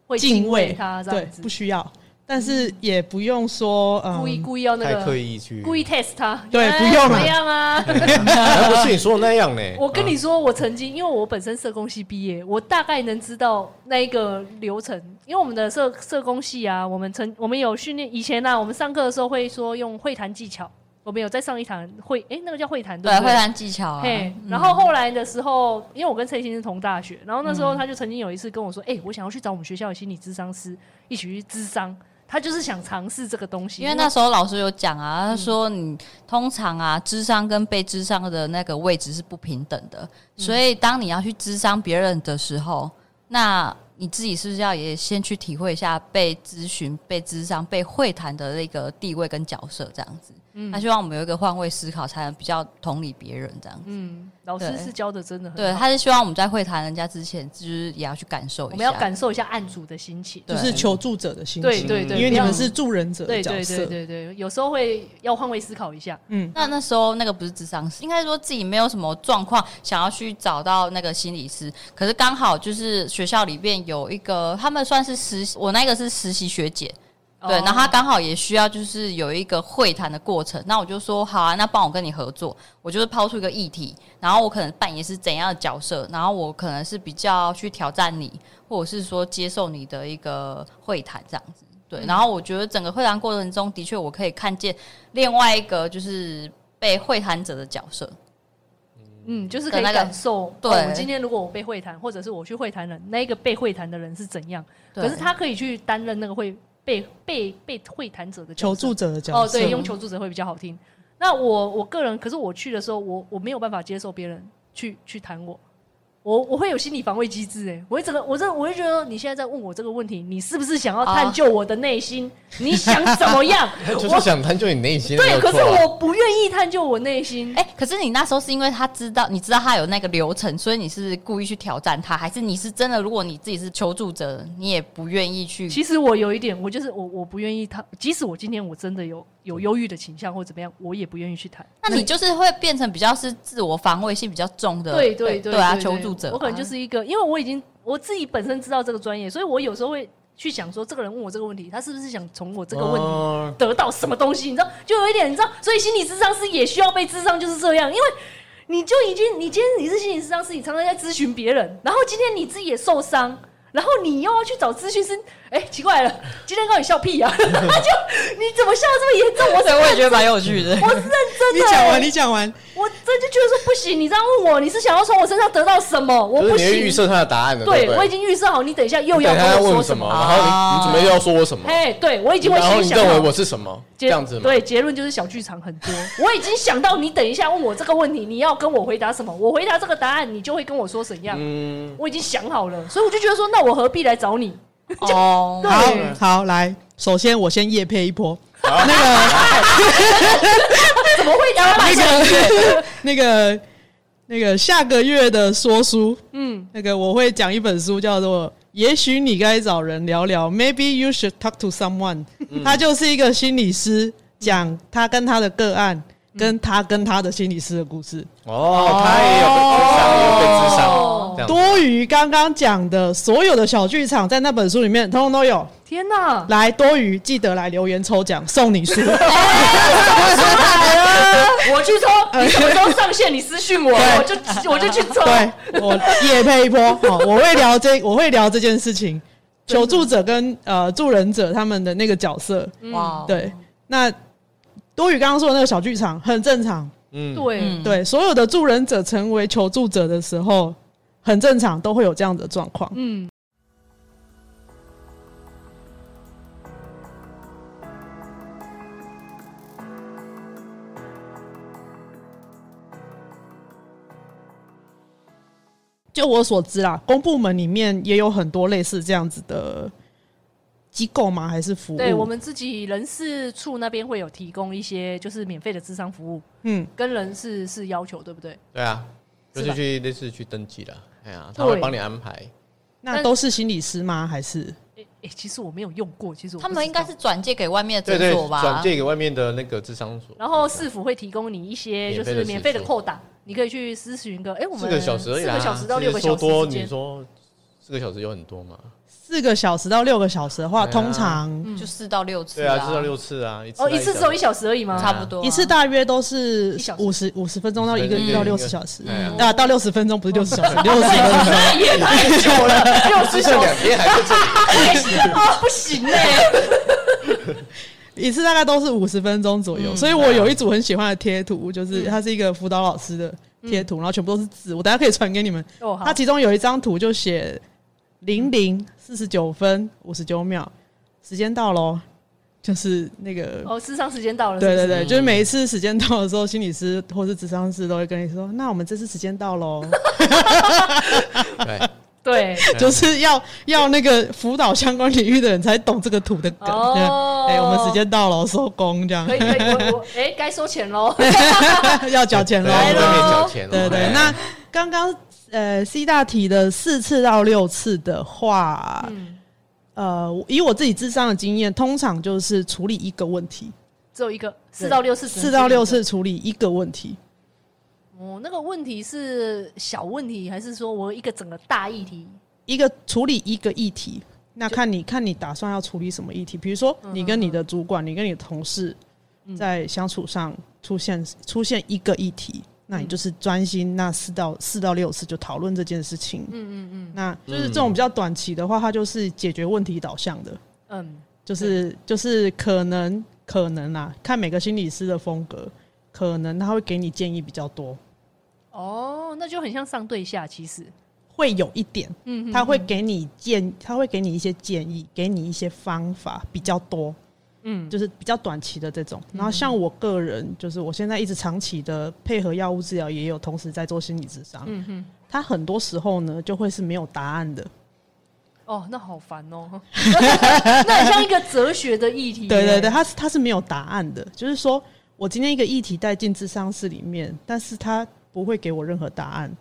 会敬畏他这样子。不需要，但是也不用说故意故意要那个刻意去故意 test 他。对，不用那样啊。不是你说的那样呢。我跟你说，我曾经因为我本身社工系毕业，我大概能知道那一个流程。因为我们的社社工系啊，我们曾我们有训练，以前呢，我们上课的时候会说用会谈技巧。我们有在上一堂会，哎、欸，那个叫会谈，对，会谈技巧啊。嘿，然后后来的时候，因为我跟蔡先生同大学，然后那时候他就曾经有一次跟我说，哎、欸，我想要去找我们学校的心理咨商师一起去咨商，他就是想尝试这个东西。因为那时候老师有讲啊，他说你通常啊，智商跟被智商的那个位置是不平等的，所以当你要去智商别人的时候，那你自己是不是要也先去体会一下被咨询、被智商、被会谈的那个地位跟角色这样子？他希望我们有一个换位思考，才能比较同理别人这样子。嗯，老师是教的真的很好。对，他是希望我们在会谈人家之前，就是也要去感受一下，我们要感受一下案主的心情，就是求助者的心情。对对对，因为你们是助人者的角色。对对对对，有时候会要换位思考一下。嗯，那那时候那个不是智商师，应该说自己没有什么状况，想要去找到那个心理师，可是刚好就是学校里边有一个，他们算是实，我那个是实习学姐。对，然后他刚好也需要，就是有一个会谈的过程。那我就说好啊，那帮我跟你合作。我就是抛出一个议题，然后我可能扮演是怎样的角色，然后我可能是比较去挑战你，或者是说接受你的一个会谈这样子。对，然后我觉得整个会谈过程中的确，我可以看见另外一个就是被会谈者的角色。嗯，就是可以感受。对，我今天如果我被会谈，或者是我去会谈人，那个被会谈的人是怎样？可是他可以去担任那个会。被被被会谈者的求助者的角色哦，对，用求助者会比较好听。那我我个人，可是我去的时候，我我没有办法接受别人去去谈我。我我会有心理防卫机制，哎，我会整个，我这我会觉得你现在在问我这个问题，你是不是想要探究我的内心？你想怎么样？就是想探究你内心。对，可是我不愿意探究我内心。哎，可是你那时候是因为他知道，你知道他有那个流程，所以你是故意去挑战他，还是你是真的？如果你自己是求助者，你也不愿意去？其实我有一点，我就是我我不愿意他，即使我今天我真的有有忧郁的倾向或怎么样，我也不愿意去谈。那你就是会变成比较是自我防卫性比较重的，对对对对啊，求助。我可能就是一个，因为我已经我自己本身知道这个专业，所以我有时候会去想说，这个人问我这个问题，他是不是想从我这个问题得到什么东西？你知道，就有一点，你知道，所以心理智商师也需要被智商，就是这样，因为你就已经，你今天你是心理咨商师，你常常在咨询别人，然后今天你自己也受伤。然后你又要去找咨询师，哎，奇怪了，今天告诉你笑屁呀、啊？他就你怎么笑的这么严重？我我也觉得蛮有趣的。我是认真的。你讲完，你讲完，我真就觉得说不行。你这样问我，你是想要从我身上得到什么？我不行。你预设他的答案了。对，我已经预设好，你等一下又要跟我说什么？然后你你准备要说我什么？哎，对我已经会先想。然后你认为我是什么？这样子吗？对，结论就是小剧场很多。我已经想到，你等一下问我这个问题，你要跟我回答什么？我回答这个答案，你就会跟我说怎样？嗯，我已经想好了，所以我就觉得说，那我何必来找你？哦，好好来，首先我先夜配一波，那个 怎么会这样？那个 那个那个下个月的说书，嗯，那个我会讲一本书，叫做《也许你该找人聊聊》，Maybe you should talk to someone。他就是一个心理师，讲他跟他的个案，跟他跟他的心理师的故事。哦，他也有被智商，也有被智商。多余刚刚讲的所有的小剧场，在那本书里面通通都有。天哪！来，多余记得来留言抽奖，送你书。我去抽，你什么时候上线？你私讯我，我就我就去抽。对，我也配一波。好，我会聊这，我会聊这件事情。求助者跟呃助人者他们的那个角色。哇，对。那多余刚刚说的那个小剧场很正常。嗯，对对，所有的助人者成为求助者的时候。很正常，都会有这样的状况。嗯，就我所知啦，公部门里面也有很多类似这样子的机构吗？还是服务？对，我们自己人事处那边会有提供一些，就是免费的智商服务。嗯，跟人事是要求，对不对？对啊，就是去类似去登记了。哎呀，他会帮你安排。那都是心理师吗？还是？哎哎，其实我没有用过。其实他们应该是转借给外面的诊所吧？转借给外面的那个智商所。然后市府会提供你一些就是免费的扣档，你可以去咨询一个。哎，我们四个小时而已，四个小时到六个小时多，你说四个小时有很多吗？四个小时到六个小时的话，通常就四到六次。对啊，四到六次啊。哦，一次只有一小时而已吗？差不多，一次大约都是五十五十分钟到一个到六十小时。啊，到六十分钟不是六十小时，六十分钟也太久了，六十小时啊，不行哎。一次大概都是五十分钟左右，所以我有一组很喜欢的贴图，就是它是一个辅导老师的贴图，然后全部都是字，我等下可以传给你们。它其中有一张图就写。零零四十九分五十九秒，时间到喽，就是那个哦，智商时间到了。对对对，就是每一次时间到的时候，心理师或是智商师都会跟你说：“那我们这次时间到喽。”对，对，就是要要那个辅导相关领域的人才懂这个图的梗。哦哎、欸，我们时间到了，收工这样。可以可以，我我哎，该、欸、收钱喽，要缴钱喽，对，缴钱。对对，那刚刚呃 C 大题的四次到六次的话，嗯、呃，以我自己智商的经验，通常就是处理一个问题，只有一个四到六次，四到六次处理一个问题。哦，那个问题是小问题，还是说我一个整个大议题？一个处理一个议题，那看你看你打算要处理什么议题？比如说，你跟你的主管，你跟你的同事在相处上出现出现一个议题，那你就是专心那四到四到六次就讨论这件事情。嗯嗯嗯，那就是这种比较短期的话，它就是解决问题导向的。嗯，就是就是可能可能啊，看每个心理师的风格，可能他会给你建议比较多。哦，那就很像上对下，其实会有一点，嗯，他会给你建，他会给你一些建议，给你一些方法比较多，嗯，就是比较短期的这种。然后像我个人，就是我现在一直长期的配合药物治疗，也有同时在做心理智商，嗯哼，他很多时候呢就会是没有答案的。哦，那好烦哦，那很像一个哲学的议题。对对对，他是他是没有答案的，就是说我今天一个议题带进智商室里面，但是他。不会给我任何答案，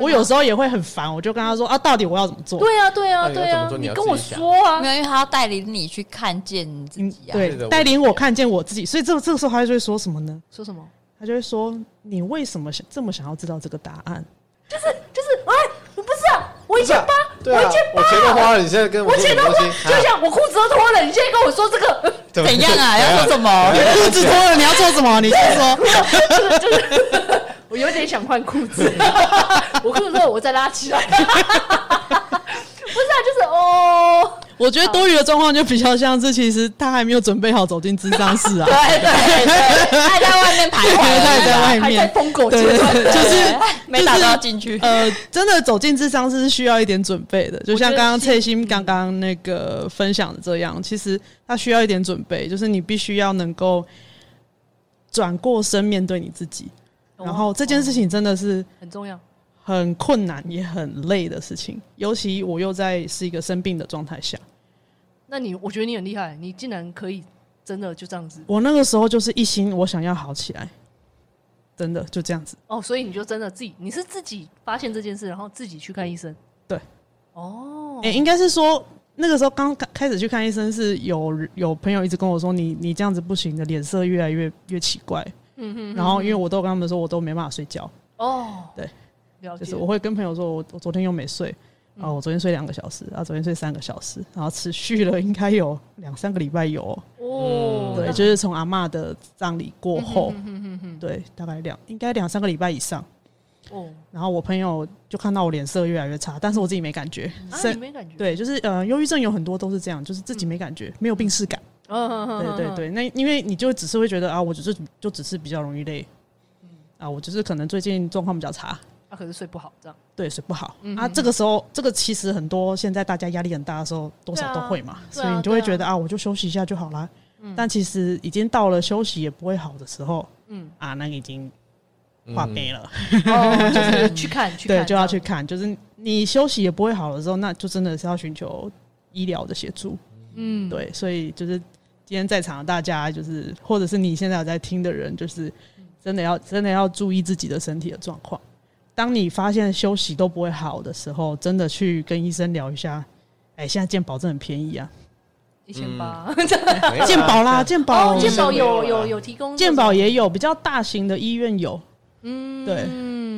我有时候也会很烦，我就跟他说啊，到底我要怎么做？对啊，对啊，对啊，你跟我说啊，没有，因为他要带领你去看见你自己啊，对，带领我看见我自己，所以这个这个时候他就会说什么呢？说什么？他就会说，你为什么想这么想要知道这个答案？就是就是，哎，不是啊，我一千八，我一千八，我钱都花了，你现在跟我钱都花，就像我裤子都脱了，你现在跟我说这个怎样啊？要做什么？裤子脱了，你要做什么？你先说，就是。我有点想换裤子，我裤子说我再拉起来，不是啊，就是哦，我觉得多余的状况就比较像是，其实他还没有准备好走进智商室啊，对对对，还在外面徘徊，他 还在外面，疯狗阶段，就是没打到进去。呃，真的走进智商室是需要一点准备的，就像刚刚翠心刚刚那个分享的这样，其实他需要一点准备，就是你必须要能够转过身面对你自己。然后这件事情真的是很重要、很困难也很累的事情，尤其我又在是一个生病的状态下。那你，我觉得你很厉害，你竟然可以真的就这样子。我那个时候就是一心，我想要好起来，真的就这样子。哦，所以你就真的自己，你是自己发现这件事，然后自己去看医生。对。哦。哎，应该是说那个时候刚开始去看医生，是有有朋友一直跟我说，你你这样子不行的，脸色越来越越奇怪。嗯哼，然后因为我都跟他们说，我都没办法睡觉。哦，对，就是我会跟朋友说，我我昨天又没睡，啊，我昨天睡两个小时，然后昨天睡三个小时，然后持续了应该有 两三个礼拜有。哦，对，就是从阿嬷的葬礼过后，对，大概两应该两三个礼拜以上。哦，然后我朋友就看到我脸色越来越差，但是我自己没感觉。啊，你没感觉？对，就是呃，忧郁症有很多都是这样，就是自己没感觉，没有病耻感。对对对，那因为你就只是会觉得啊，我只是就只是比较容易累，啊，我就是可能最近状况比较差，啊，可是睡不好这样，对，睡不好。啊，这个时候这个其实很多现在大家压力很大的时候，多少都会嘛，所以你就会觉得啊，我就休息一下就好啦。但其实已经到了休息也不会好的时候，嗯。啊，那已经化悲了，就是去看去看，对，就要去看，就是你休息也不会好的时候，那就真的是要寻求医疗的协助，嗯，对，所以就是。今天在场的大家，就是或者是你现在有在听的人，就是真的要真的要注意自己的身体的状况。当你发现休息都不会好的时候，真的去跟医生聊一下。哎，现在健保真的很便宜啊，一千八，健保啦，健保，健保有有有提供，健保也有比较大型的医院有，嗯，对，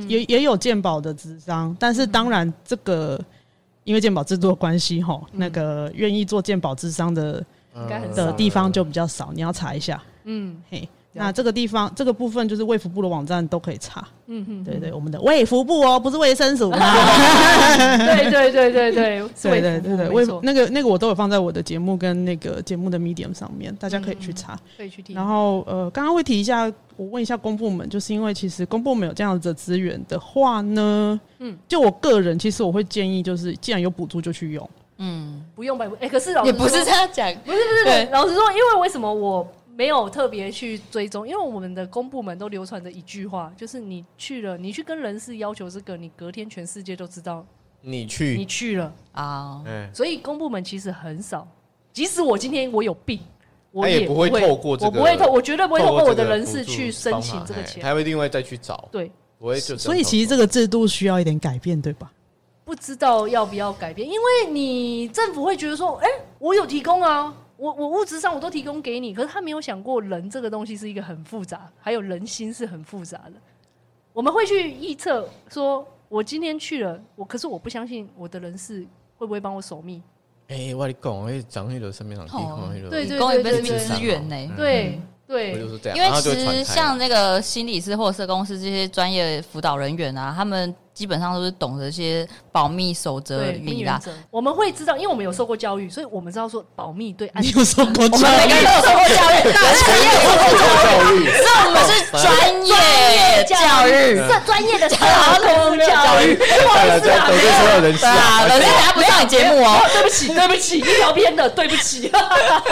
也也有健保的智商，但是当然这个因为健保制度的关系，吼，那个愿意做健保智商的。的地方就比较少，你要查一下。嗯，嘿，那这个地方这个部分就是卫福部的网站都可以查。嗯哼，对对，我们的卫福部哦，不是卫生署。对对对对对，对对对对，卫那个那个我都有放在我的节目跟那个节目的 Medium 上面，大家可以去查，可以去听。然后呃，刚刚会提一下，我问一下公部门，就是因为其实公部门有这样子的资源的话呢，嗯，就我个人其实我会建议，就是既然有补助就去用。嗯，不用白不哎，可是老也不是这样讲，不是不是，对，老实说，因为为什么我没有特别去追踪？因为我们的公部门都流传着一句话，就是你去了，你去跟人事要求这个，你隔天全世界都知道你去你去，了，啊，哎，所以公部门其实很少。即使我今天我有病，我也不会透过这个我不会透，我绝对不会透过我的人事去申请这个钱。他会另外再去找，对，不会就所以其实这个制度需要一点改变，对吧？不知道要不要改变，因为你政府会觉得说，哎、我有提供啊，我我物质上我都提供给你，可是他没有想过人这个东西是一个很复杂，还有人心是很复杂的。我们会去预测说，我今天去了，我可是我不相信我的人事会不会帮我守密。哎，我跟你讲，哎，长那个身边长地哦方那个，对对提供一份对对资源呢。对我对因为其实像那个心理师或者社工师这些专业辅导人员啊，他们基本上都是懂得一些保密守则对，礼啦。原则我们会知道，因为我们有受过教育，所以我们知道说保密对安你有受过我教育们每个人都有受过教育，大家也有受过教育，所以我们是专业教育。这专业的社工工教育。不好意思啊，得罪所有人士对啊，啊，可是等下不上你节目哦。对不起，对不起，一条边的，对不起。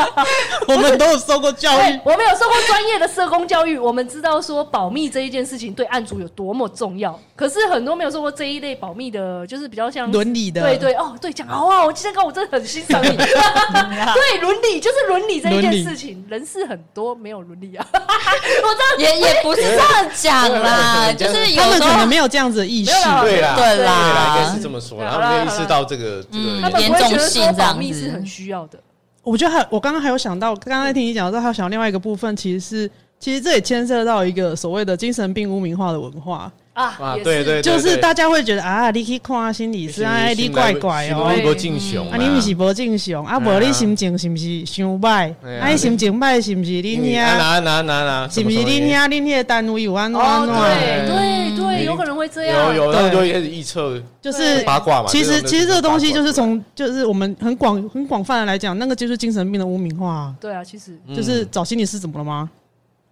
我们都有受过教育，，我们有受过专业的社工教育，我们知道说保密这一件事情对案主有多么重要。可是很多没有受过这一类保密的，就是比较像伦理的对对哦，对讲好啊！我今天刚我真的很欣赏你。对伦理就是伦理这一件事情，人事很多没有伦理啊。我知道也也不是这样讲啦，就是他们可能没有这样子的意识对啦，对啦对啦，应该是这么说啦，对好啦他们没有意识到这个这嗯个他们不会觉得严重性说这样保密是很需要的。我觉得还，我刚刚还有想到，刚刚在听你讲的时候，还有想到另外一个部分，其实是，其实这也牵涉到一个所谓的精神病污名化的文化，啊对对，就是大家会觉得啊，你去看心理师，哎，你怪怪哦，你不敬雄啊，你不是无正常，啊，无你心情是不是伤歹？啊，你心情歹是不是恁遐？拿拿拿拿，是不是恁遐恁迄个单位有安怎安哦，怎？对对对，有可能会这样。有有，对他们就会开始预测就是八卦嘛。其实其实这个东西就是从从就是我们很广很广泛的来讲，那个就是精神病的污名化啊，对啊，其实就是找心理师怎么了吗？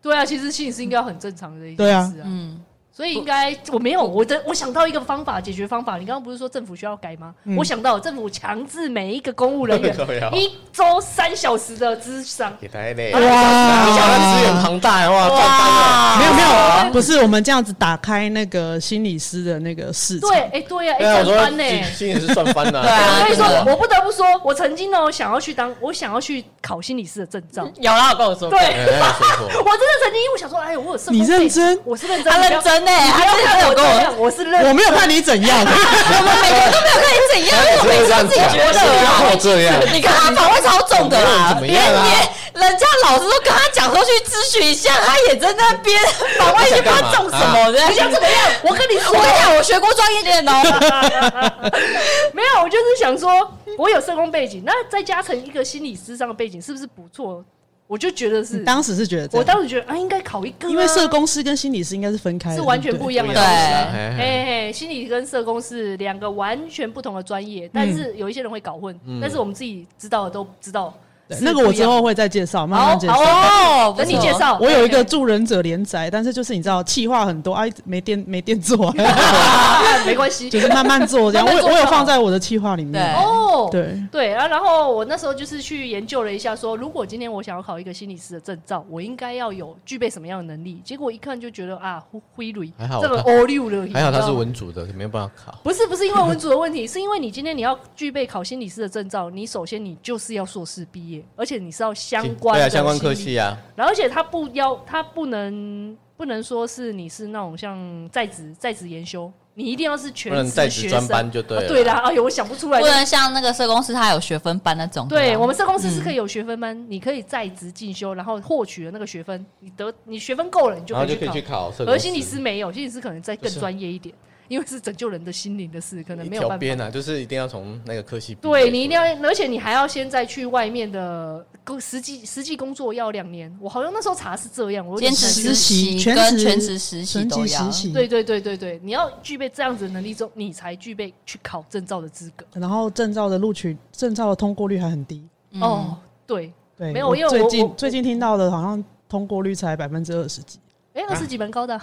对啊，其实心理是应该很正常的一件事啊。嗯，所以应该我没有我的，我想到一个方法解决方法。你刚刚不是说政府需要改吗？嗯我想到政府强制每一个公务人员 一周三小时的智商。也太累，哇哇，资源庞大哇，赚翻了。没有没有，不是我们这样子打开那个心理师的那个市场对，，哎，对呀，啊，哎，翻呢。心心里是赚翻了。对啊所以说我不得不说，我曾经呢想要去当，我想要去考心理师的证照。有啦，我跟我说对。我真的曾经，因为我想说，哎，我有社工你认真我是认真，他认真呢，他之前有跟我，我怎样，我是认我没有看你怎样，我们每个人都没有看你怎样，我每次都自己觉得啊。这样，你看他防卫超重的啦，怎么样啊连连人家老师都跟他讲说去咨询一下，他也在那边防卫就不知道中什么的。你想怎么样？我跟你说，我跟你讲，我学过专业点哦。没有，我就是想说，我有社工背景，那再加成一个心理师上的背景，是不是不错？我就觉得是，当时是觉得，我当时觉得啊，应该考一个啊，因为社工师跟心理师应该是分开的，是完全不一样的对东西。哎嘿嘿，心理跟社工是两个完全不同的专业，但是有一些人会搞混，但是我们自己知道的都知道是对那个我之后会再介绍，慢慢介绍。哦等你介。绍。我有一个助人者连载，但是就是你知道，气话很多哎，没电没电做，嘿 没关系，就是慢慢做这样。我我有放在我的气话里面。对哦，对，对啊，然后我那时候就是去研究了一下说，如果今天我想要考一个心理师的证照，我应该要有具备什么样的能力？结果一看就觉得啊，灰灰辟，还好这个他 O 六了，还好他是文组的，没有办法考。不是不是因为文组的问题，是因为你今天你要具备考心理师的证照，你首先你就是要硕士毕业，而且你是要相关的对啊，相关科系啊，然后而且他不要，他不能不能说是你是那种像在职在职研修，你一定要是全不能在职学生。班就对了。啊对啦，哎呦，我想不出来不。能像那个社公司，他有学分班那种。对我们社公司是可以有学分班，你可以在职进修，然后获取了那个学分，你得你学分够了，你就可以去然后就可以考。去考社工师。而心理师没有，心理师可能再更专业一点，因为是拯救人的心灵的事，可能没有办法。条边啊，就是一定要从那个科系。对你一定要，而且你还要先再去外面的工实际实际工作要两年。我好像那时候查是这样，我兼职实实习习全职跟全职实习全都要。职实习，对对对对对，你要具备这样子的能力之后，你才具备去考证照的资格。然后证照的录取，证照的通过率还很低。嗯哦，对，对，没有因为我我近最近听到的，好像通过率才百分之二十几，哎，二十几蛮高的。啊，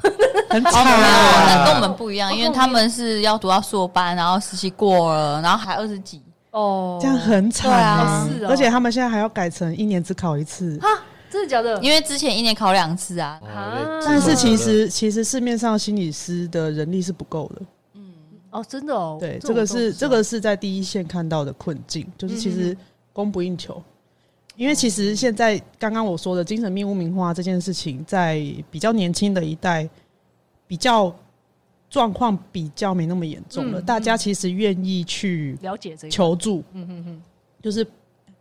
很惨。那跟我们不一样，哦因为他们是要读到硕班，然后实习过了，然后还二十几。哦，这样很惨啊。而且他们现在还要改成一年只考一次。哈，真的假的？因为之前一年考两次啊。哦啊但是其实其实市面上心理师的人力是不够的，哦，真的哦，对，这个是这个是在第一线看到的困境，就是其实嗯。供不应求。因为其实现在刚刚我说的精神病污名化这件事情，在比较年轻的一代，比较状况比较没那么严重了，嗯大家其实愿意去了解这个，求助，嗯嗯嗯，就是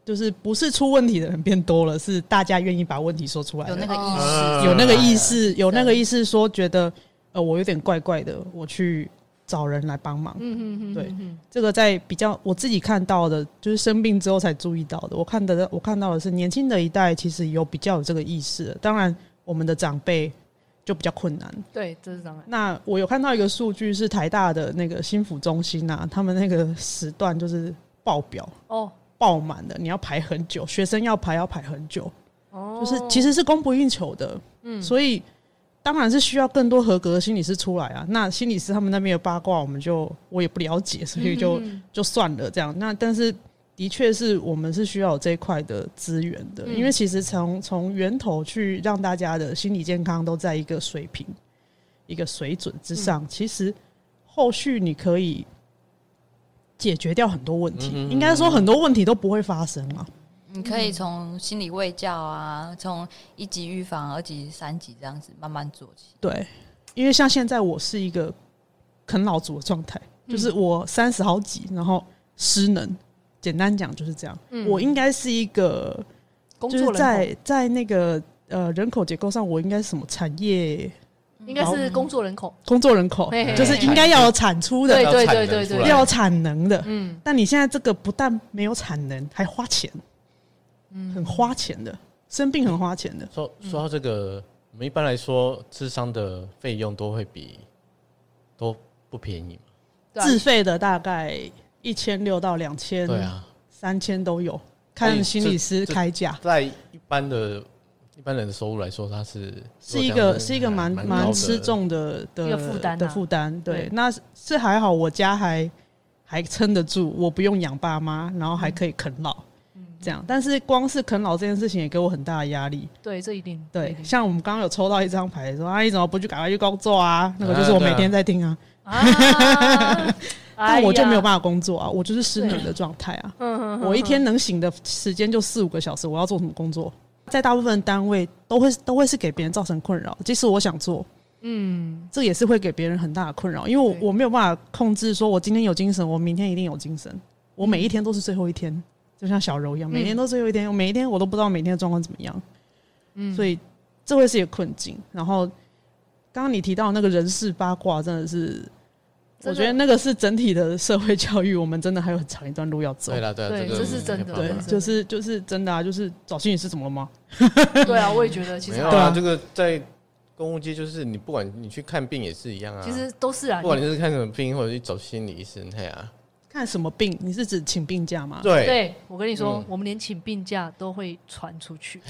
就是不是出问题的人变多了，是大家愿意把问题说出来，有那个意啊识，有那个意识，有那个意识说觉得呃我有点怪怪的，我去找人来帮忙。嗯嗯嗯，对嗯这个在比较我自己看到的，就是生病之后才注意到的。我看的我看到的是年轻的一代其实有比较有这个意识，当然我们的长辈就比较困难。对，这是当然，那我有看到一个数据是台大的那个心辅中心啊，他们那个时段就是爆表哦爆满的，你要排很久，学生要排要排很久，哦，就是其实是供不应求的。嗯所以当然是需要更多合格的心理师出来啊。那心理师他们那边的八卦，我们就我也不了解，所以就、嗯就算了这样。那但是的确是我们是需要有这一块的资源的，嗯因为其实从从源头去让大家的心理健康都在一个水平、一个水准之上，嗯其实后续你可以解决掉很多问题。应该说很多问题都不会发生啊。你可以从心理卫教啊，从一级预防、二级、三级这样子慢慢做起。对，因为像现在我是一个啃老族的状态，就是我三十好几，然后失能。简单讲就是这样，嗯我应该是一个，就是工作人在在那个呃人口结构上，我应该是什么产业应该是工作人口，工作人口嘿嘿，嘿就是应该要有产出的，对对对对对，要有产能的。嗯但你现在这个不但没有产能，还花钱，很花钱的，生病很花钱的。说说到这个，我们一般来说，智商的费用都会比都不便宜嘛。啊。自费的大概一千六到两千，对啊，三千都有，看心理师开价。在一般的一般人的收入来说，它是是一个是一个蛮蛮吃重的的一个负担啊。的负担，对。对，那是还好，我家还还撑得住，我不用养爸妈，然后还可以啃老，嗯这样。但是光是啃老这件事情也给我很大的压力。对，这一定对，定像我们刚刚有抽到一张牌说啊，姨怎么不去赶快去工作啊？那个就是我每天在听啊，啊，但我就没有办法，工作啊，我就是失能的状态啊。嗯嗯我一天能醒的时间就四五个小时，我要做什么工作？在大部分单位都会都会是给别人造成困扰，即使我想做，嗯，这也是会给别人很大的困扰，因为我我没有办法控制，说我今天有精神，我明天一定有精神，我每一天都是最后一天，就像小柔一样，每天都是有一天，我每一天我都不知道每天的状况怎么样，嗯所以这会是一个困境。然后刚刚你提到那个人事八卦，真的是，我觉得那个是整体的社会教育，我们真的还有很长一段路要走对。啦，对这是真的对就是就是真的啊，就是找心理师怎么了吗？对啊，我也觉得其实对啊没有啊，这个在公务街就是你不管你去看病也是一样啊，其实都是啊不，管你是看什么病或者去找心理医生，对啊，看什么病？你是指请病假吗？对，对我跟你说嗯，我们连请病假都会传出去，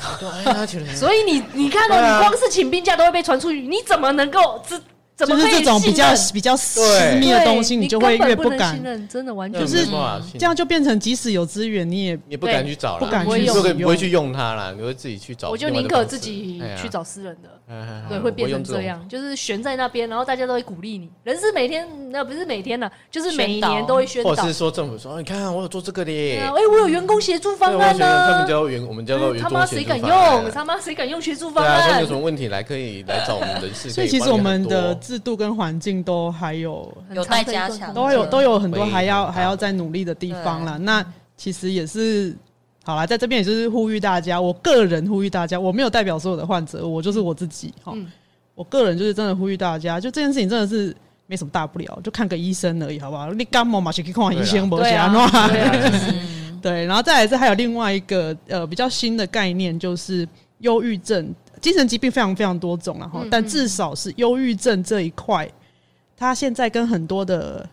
所以你你看到你光是请病假都会被传出去，你怎么能够知怎么就是这种比较比较私密的东西，你就会越不敢信任，真的完全就是这样，就变成即使有资源，你也也不敢去找啦，不敢去不会使用不会去用它啦，你会自己去找我就。宁可自己去找私人的。对，会变成这样，就是悬在那边，然后大家都会鼓励你。人是每天，那不是每天了，就是每一年都会宣导或。是说政府说，哦你看我有做这个的，哎，我有员工协助方案觉得他们呢。叫员，我们叫做员工他妈谁敢用？他妈谁敢用协助方对啊，说案有什？么问题来可以来找我们人事，所以其实我们的制度跟环境都还有很有待加强都有都有很多会还要还要再努力的地方啦。对那其实也是好啦，在这边也就是呼吁大家，我个人呼吁大家，我没有代表所有的患者，我就是我自己哈。嗯我个人就是真的呼吁大家，就这件事情真的是没什么大不了，就看个医生而已，好不好？你感冒嘛，去看医生，不对啊，是安怎对啊，嗯，对，然后再来是还有另外一个呃比较新的概念，就是忧郁症。精神疾病非常非常多种了哈嗯，但至少是忧郁症这一块，它现在跟很多的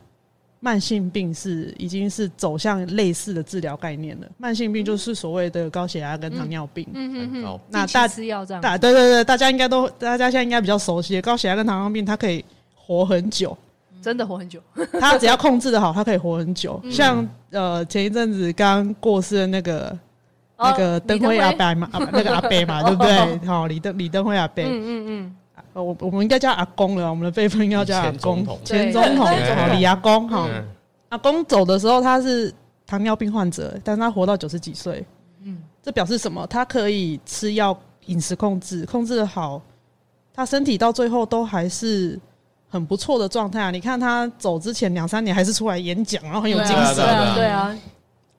慢性病是已经是走向类似的治疗概念了。慢性病就是所谓的高血压跟糖尿病。嗯嗯嗯，那大吃药这样，大对对对，大家应该都大家现在应该比较熟悉，高血压跟糖尿病它可以活很久。真的活很久。他只要控制的好，他可以活很久。嗯像呃前一阵子刚过世的那个那个哦灯辉。阿伯嘛，啊那个阿伯嘛，对不对？好，李登李登辉阿伯，嗯嗯嗯，呃，我我们应该叫阿公了，我们的辈分应该叫阿公，前总统，对。好，李阿公，哈，嗯。阿公走的时候他是糖尿病患者，但是他活到九十几岁，嗯，这表示什么？他可以吃药，饮食控制，控制的好，他身体到最后都还是很不错的状态啊！你看他走之前两三年还是出来演讲，然后很有精神，对啊。对啊，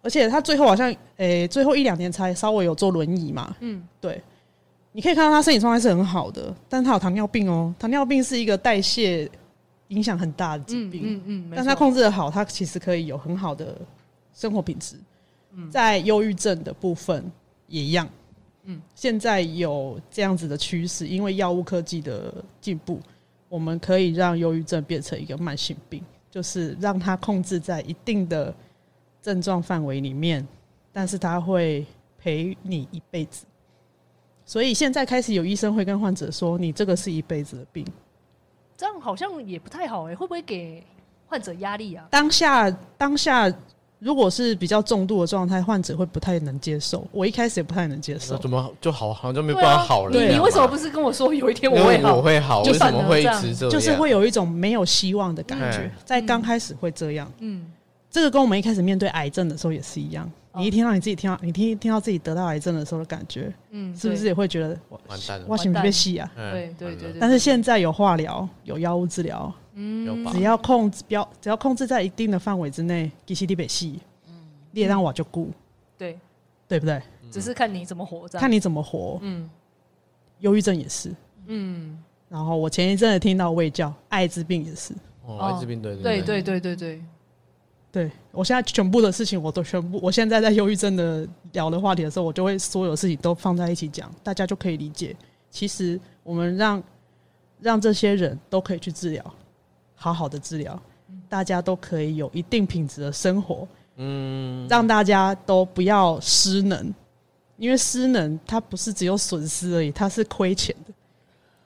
而且他最后好像，诶、欸，最后一两年才稍微有坐轮椅嘛，嗯，对，你可以看到他身体状态是很好的，但他有糖尿病哦，糖尿病是一个代谢影响很大的疾病，嗯嗯，但他控制的好，他其实可以有很好的生活品质。在忧郁症的部分也一样，嗯，现在有这样子的趋势，因为药物科技的进步，我们可以让忧郁症变成一个慢性病，就是让它控制在一定的症状范围里面，但是他会陪你一辈子。所以现在开始有医生会跟患者说：“你这个是一辈子的病。”这样好像也不太好哎、欸，会不会给患者压力啊？当下当下，如果是比较重度的状态，患者会不太能接受。我一开始也不太能接受，怎么就好好像就没办法好了？你你为什么不是跟我说有一天我会好？我会好，为什么会一直这样？就是会有一种没有希望的感觉，在刚开始会这样。嗯，这个跟我们一开始面对癌症的时候也是一样。你一听到你自己听到你听听到自己得到癌症的时候的感觉，嗯，是不是也会觉得完蛋了？我心被戏啊！对对对对。但是现在有化疗，有药物治疗，嗯，只要控制标，只要控制在一定的范围之内，其实你被戏，嗯，你也让我就顾，对对不对？只是看你怎么活着，看你怎么活。嗯，忧郁症也是，嗯。然后我前一阵子听到卫教，艾滋病也是，哦，艾滋病对对对对对对。对，我现在全部的事情我都全部，我现在在忧郁症的聊的话题的时候，我就会所有事情都放在一起讲，大家就可以理解。其实我们让让这些人都可以去治疗，好好的治疗，大家都可以有一定品质的生活，嗯，让大家都不要失能，因为失能它不是只有损失而已，它是亏钱的。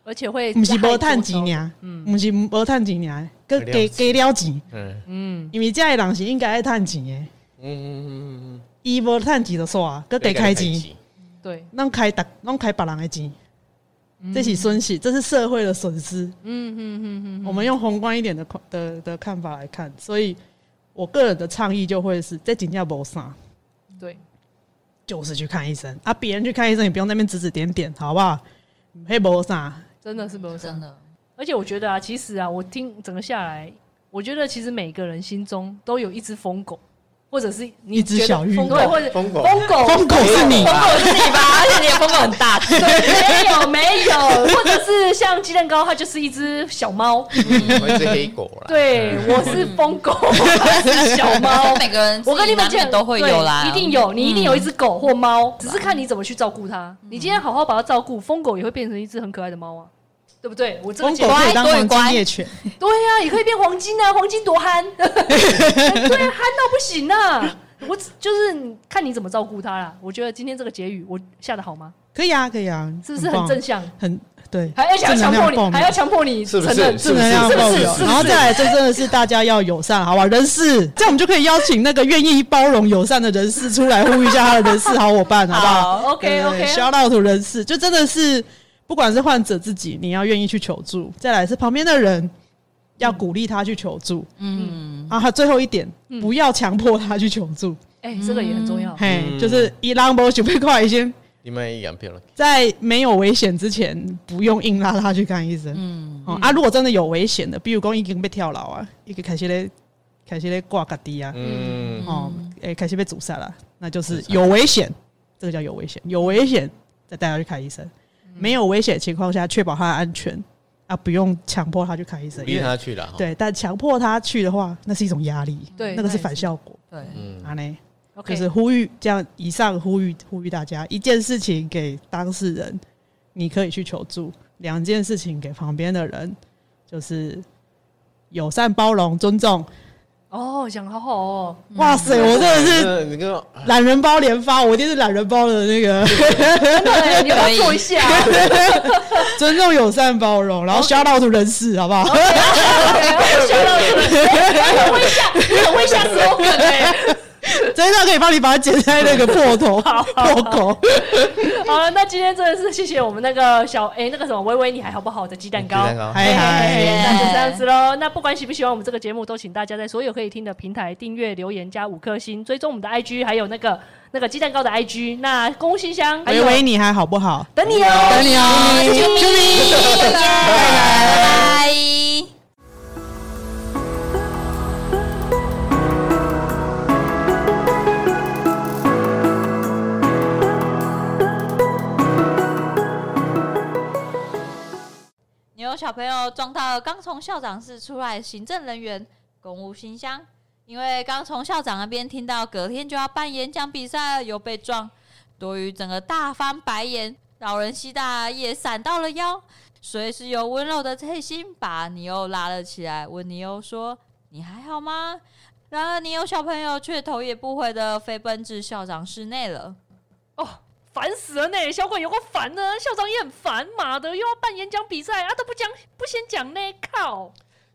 而且会不是无趁钱呀，嗯，不是无趁钱呀，佮给给了钱，嗯。嗯，因为这的人是应该爱趁钱的，嗯嗯嗯嗯，伊无趁钱就煞，佮得开钱，对，拢开特拢开别人的钱，这是损失，这是社会的损失，嗯嗯嗯嗯，我们用宏观一点的的的看法来看，所以我个人的倡议就会是，这真正无啥，对，就是去看医生。啊，别人去看医生，你不用那边指指点点，好不好？嘿，无啥。真的是没有真的，而且我觉得啊，其实啊，我听整个下来，我觉得其实每个人心中都有一只疯狗，或者是一只小玉，疯狗，或者疯狗，疯狗，疯狗是你，疯狗是你吧？而且你的疯狗很大，对，没有没有，或者是像鸡蛋糕，它就是一只小猫，我是黑狗啦。对，我是疯狗，是小猫。每个人，我跟你们讲都会有啦，一定有，你一定有一只狗或猫，只是看你怎么去照顾它。你今天好好把它照顾，疯狗也会变成一只很可爱的猫啊。对不对？我这个狗可以当黄金猎犬，对呀，也可以变黄金啊！黄金多憨，对，憨到不行啊！我就是看你怎么照顾它啦。我觉得今天这个结语我下得好吗？可以啊，可以啊，是不是很正向？很对，还要强迫你，还要强迫你承认正能量爆表，然后再来，这真的是大家要友善，好吧？人事，这样我们就可以邀请那个愿意包容友善的人士出来呼吁一下他的人事好伙伴，好不好？OK OK，shout out to 人事，就真的是。不管是患者自己，你要愿意去求助；再来是旁边的人，要鼓励他去求助。嗯啊，最后一点，不要强迫他去求助。哎，这个也很重要。嘿，就是一浪波准备快一些。你们一样了。在没有危险之前，不用硬拉他去看医生。嗯啊，如果真的有危险的，比如说已经被跳楼啊，一个开始咧，开始咧挂个低啊，嗯哦，哎，开始被阻塞了，那就是有危险。这个叫有危险，有危险再带他去看医生。没有危险的情况下，确保他的安全啊，不用强迫他去看医生，逼他去了。对，但强迫他去的话，那是一种压力，对，那个是反效果。对，嗯，好嘞，就是呼吁这样，以上呼吁呼吁大家，一件事情给当事人，你可以去求助；两件事情给旁边的人，就是友善、包容、尊重。哦，讲好好哦！哇塞，我真的是懒人包连发，我一定是懒人包的那个。对，你要做一下，尊重、友善、包容，然后 shout out to 人事，好不好？shout out to 人事，很会下，很会下 slogan 哎。这一段可以帮你把它剪在那个破头破口。好了，那今天真的是谢谢我们那个小哎、欸、那个什么微微你还好不好的鸡蛋糕，嗨嗨，那就这样子喽。那不管喜不喜欢我们这个节目，都请大家在所有可以听的平台订阅、留言、加五颗星，追踪我们的 IG，还有那个那个鸡蛋糕的 IG。那公务信箱，微微你还好不好？等你哦，等你哦，啾咪，拜拜。小朋友撞到刚从校长室出来行政人员公务信箱，因为刚从校长那边听到隔天就要办演讲比赛了，又被撞，多余整个大翻白眼。老人西大也闪到了腰，随时有温柔的翠心把尼欧拉了起来，问尼欧说：“你还好吗？”然而尼欧小朋友却头也不回的飞奔至校长室内了。哦。烦死了呢！小鬼有个烦呢，校长也很烦，妈的又要办演讲比赛啊，都不讲不先讲呢，靠！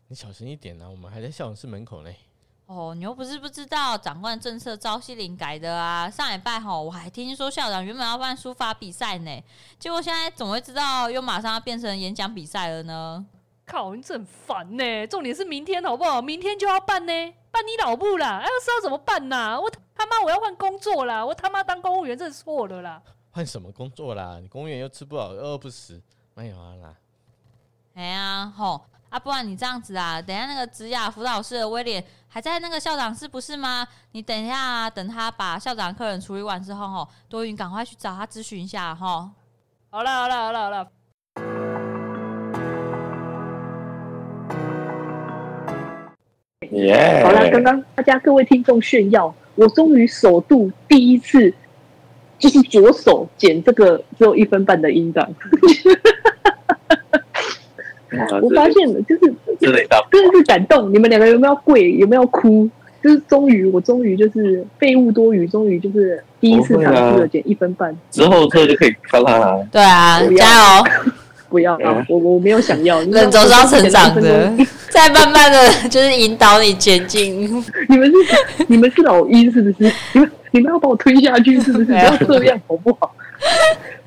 你小声一点呢、啊，我们还在校长室门口呢。哦，你又不是不知道，长官政策朝夕令改的啊。上礼拜吼，我还听说校长原本要办书法比赛呢，结果现在怎么会知道又马上要变成演讲比赛了呢？靠，你真很烦呢！重点是明天好不好？明天就要办呢，办你老母啦！哎，是要怎么办呐？我他妈我要换工作啦！我他妈当公务员真的错了啦！换什么工作啦？你公务员又吃不饱，饿不死，没有啊啦。哎呀，吼啊！不然你这样子啊，等下那个职雅辅导室的威廉还在那个校长室不是吗？你等一下啊，等他把校长客人处理完之后，吼，多云赶快去找他咨询一下，吼。好了好了好了好了。耶！好了，刚刚大家各位听众炫耀，我终于首度第一次。就是左手剪这个只有一分半的音档，我发现了，就是真的是感动。你们两个有没有跪？有没有哭？就是终于，我终于就是废物多余，终于就是第一次尝试了剪一分半。之后这就可以发他了。对啊，加油！不要啊，我我没有想要。人总是要成长的，再慢慢的就是引导你前进。你们是你们是老一是不是？你们。你们要把我推下去是不是？不要这样好不好？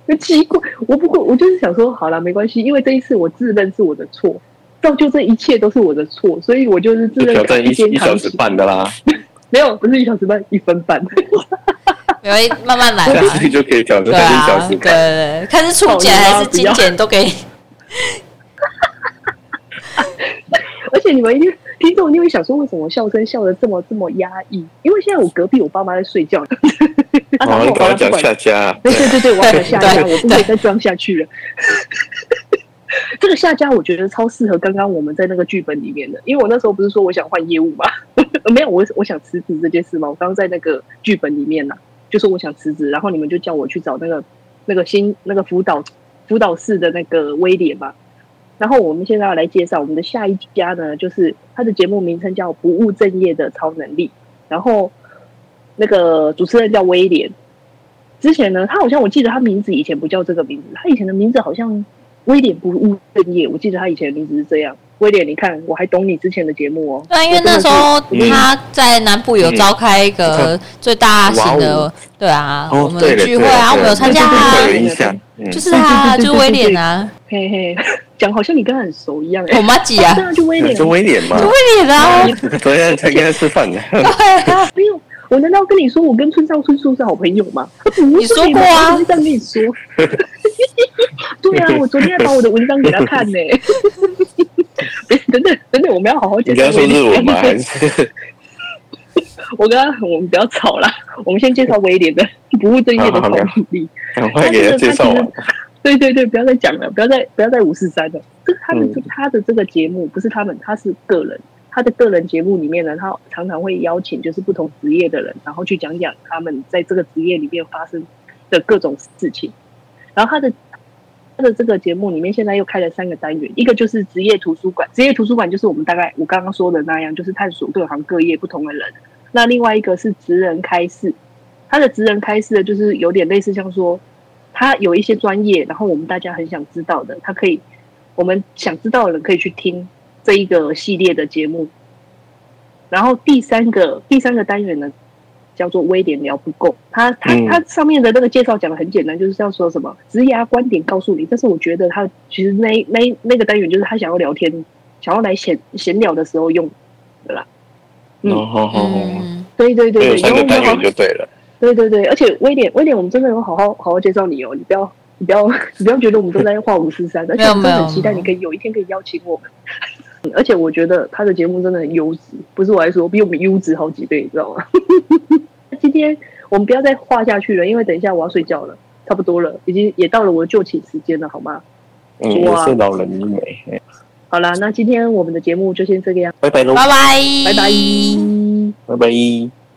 很奇怪，我不过我就是想说，好了，没关系，因为这一次我自认是我的错，造就这一切都是我的错，所以我就是自认挑战一一小时半的啦。没有，不是一小时半，一分半。没有，慢慢来，自己就可以挑战一小时半。对对对，看是初剪还是精剪都可以。而且你们一定。听众，你会想说，为什么我笑声笑得这么这么压抑？因为现在我隔壁我爸妈在睡觉。啊，我刚刚讲下家。对对对对，我要讲下家，我不可以再装下去了。这个下家我觉得超适合刚刚我们在那个剧本里面的，因为我那时候不是说我想换业务吗？没有，我我想辞职这件事嘛？我刚刚在那个剧本里面呢，就说我想辞职，然后你们就叫我去找那个那个新那个辅导辅导室的那个威廉嘛。然后我们现在要来介绍我们的下一家呢，就是他的节目名称叫《不务正业的超能力》，然后那个主持人叫威廉。之前呢，他好像我记得他名字以前不叫这个名字，他以前的名字好像威廉不务正业。我记得他以前的名字是这样。威廉，你看我还懂你之前的节目哦。对，因为那时候他在南部有召开一个最大型的，对啊，我们的聚会啊，我们有参加啊，就是他，就是威廉啊，嘿嘿。讲好像你跟他很熟一样哎，我妈挤啊，就威廉，就威廉嘛，就威廉啊，昨天才跟他吃饭呢。对啊，没有，我难道跟你说我跟村上春树是好朋友吗？你说过啊，这样跟你说。对啊，我昨天还把我的文章给他看呢。等等等等，我们要好好介绍。你刚说是我吗？还是我跟他，我们不要吵了，我们先介绍威廉的不务正业的好努力，赶快给他介绍完。对对对，不要再讲了，不要再不要再五四三了。这他的、嗯、他的这个节目不是他们，他是个人。他的个人节目里面呢，他常常会邀请就是不同职业的人，然后去讲讲他们在这个职业里面发生的各种事情。然后他的他的这个节目里面现在又开了三个单元，一个就是职业图书馆，职业图书馆就是我们大概我刚刚说的那样，就是探索各行各业不同的人。那另外一个是职人开示，他的职人开示的就是有点类似像说。他有一些专业，然后我们大家很想知道的，他可以，我们想知道的人可以去听这一个系列的节目。然后第三个第三个单元呢，叫做威廉聊不够。他他嗯他上面的那个介绍讲的很简单，就是要说什么职涯观点告诉你。但是我觉得他其实那那那个单元就是他想要聊天，想要来闲闲聊的时候用的啦。嗯哦吼吼吼，嗯，对对对对，有三个单然后元就对了。对对对，而且威廉威廉，我们真的有好好好好介绍你哦，你不要你不要 你不要觉得我们都在画五四三，而且我们真的很期待你可以有一天可以邀请我们。嗯 而且我觉得他的节目真的很优质，不是我来说，比我们优质好几倍，你知道吗？今天我们不要再画下去了，因为等一下我要睡觉了，差不多了，已经也到了我的就寝时间了，好吗？嗯，也哇是老人医美。哎好啦，那今天我们的节目就先这个样，拜拜喽，拜拜，拜拜。拜拜。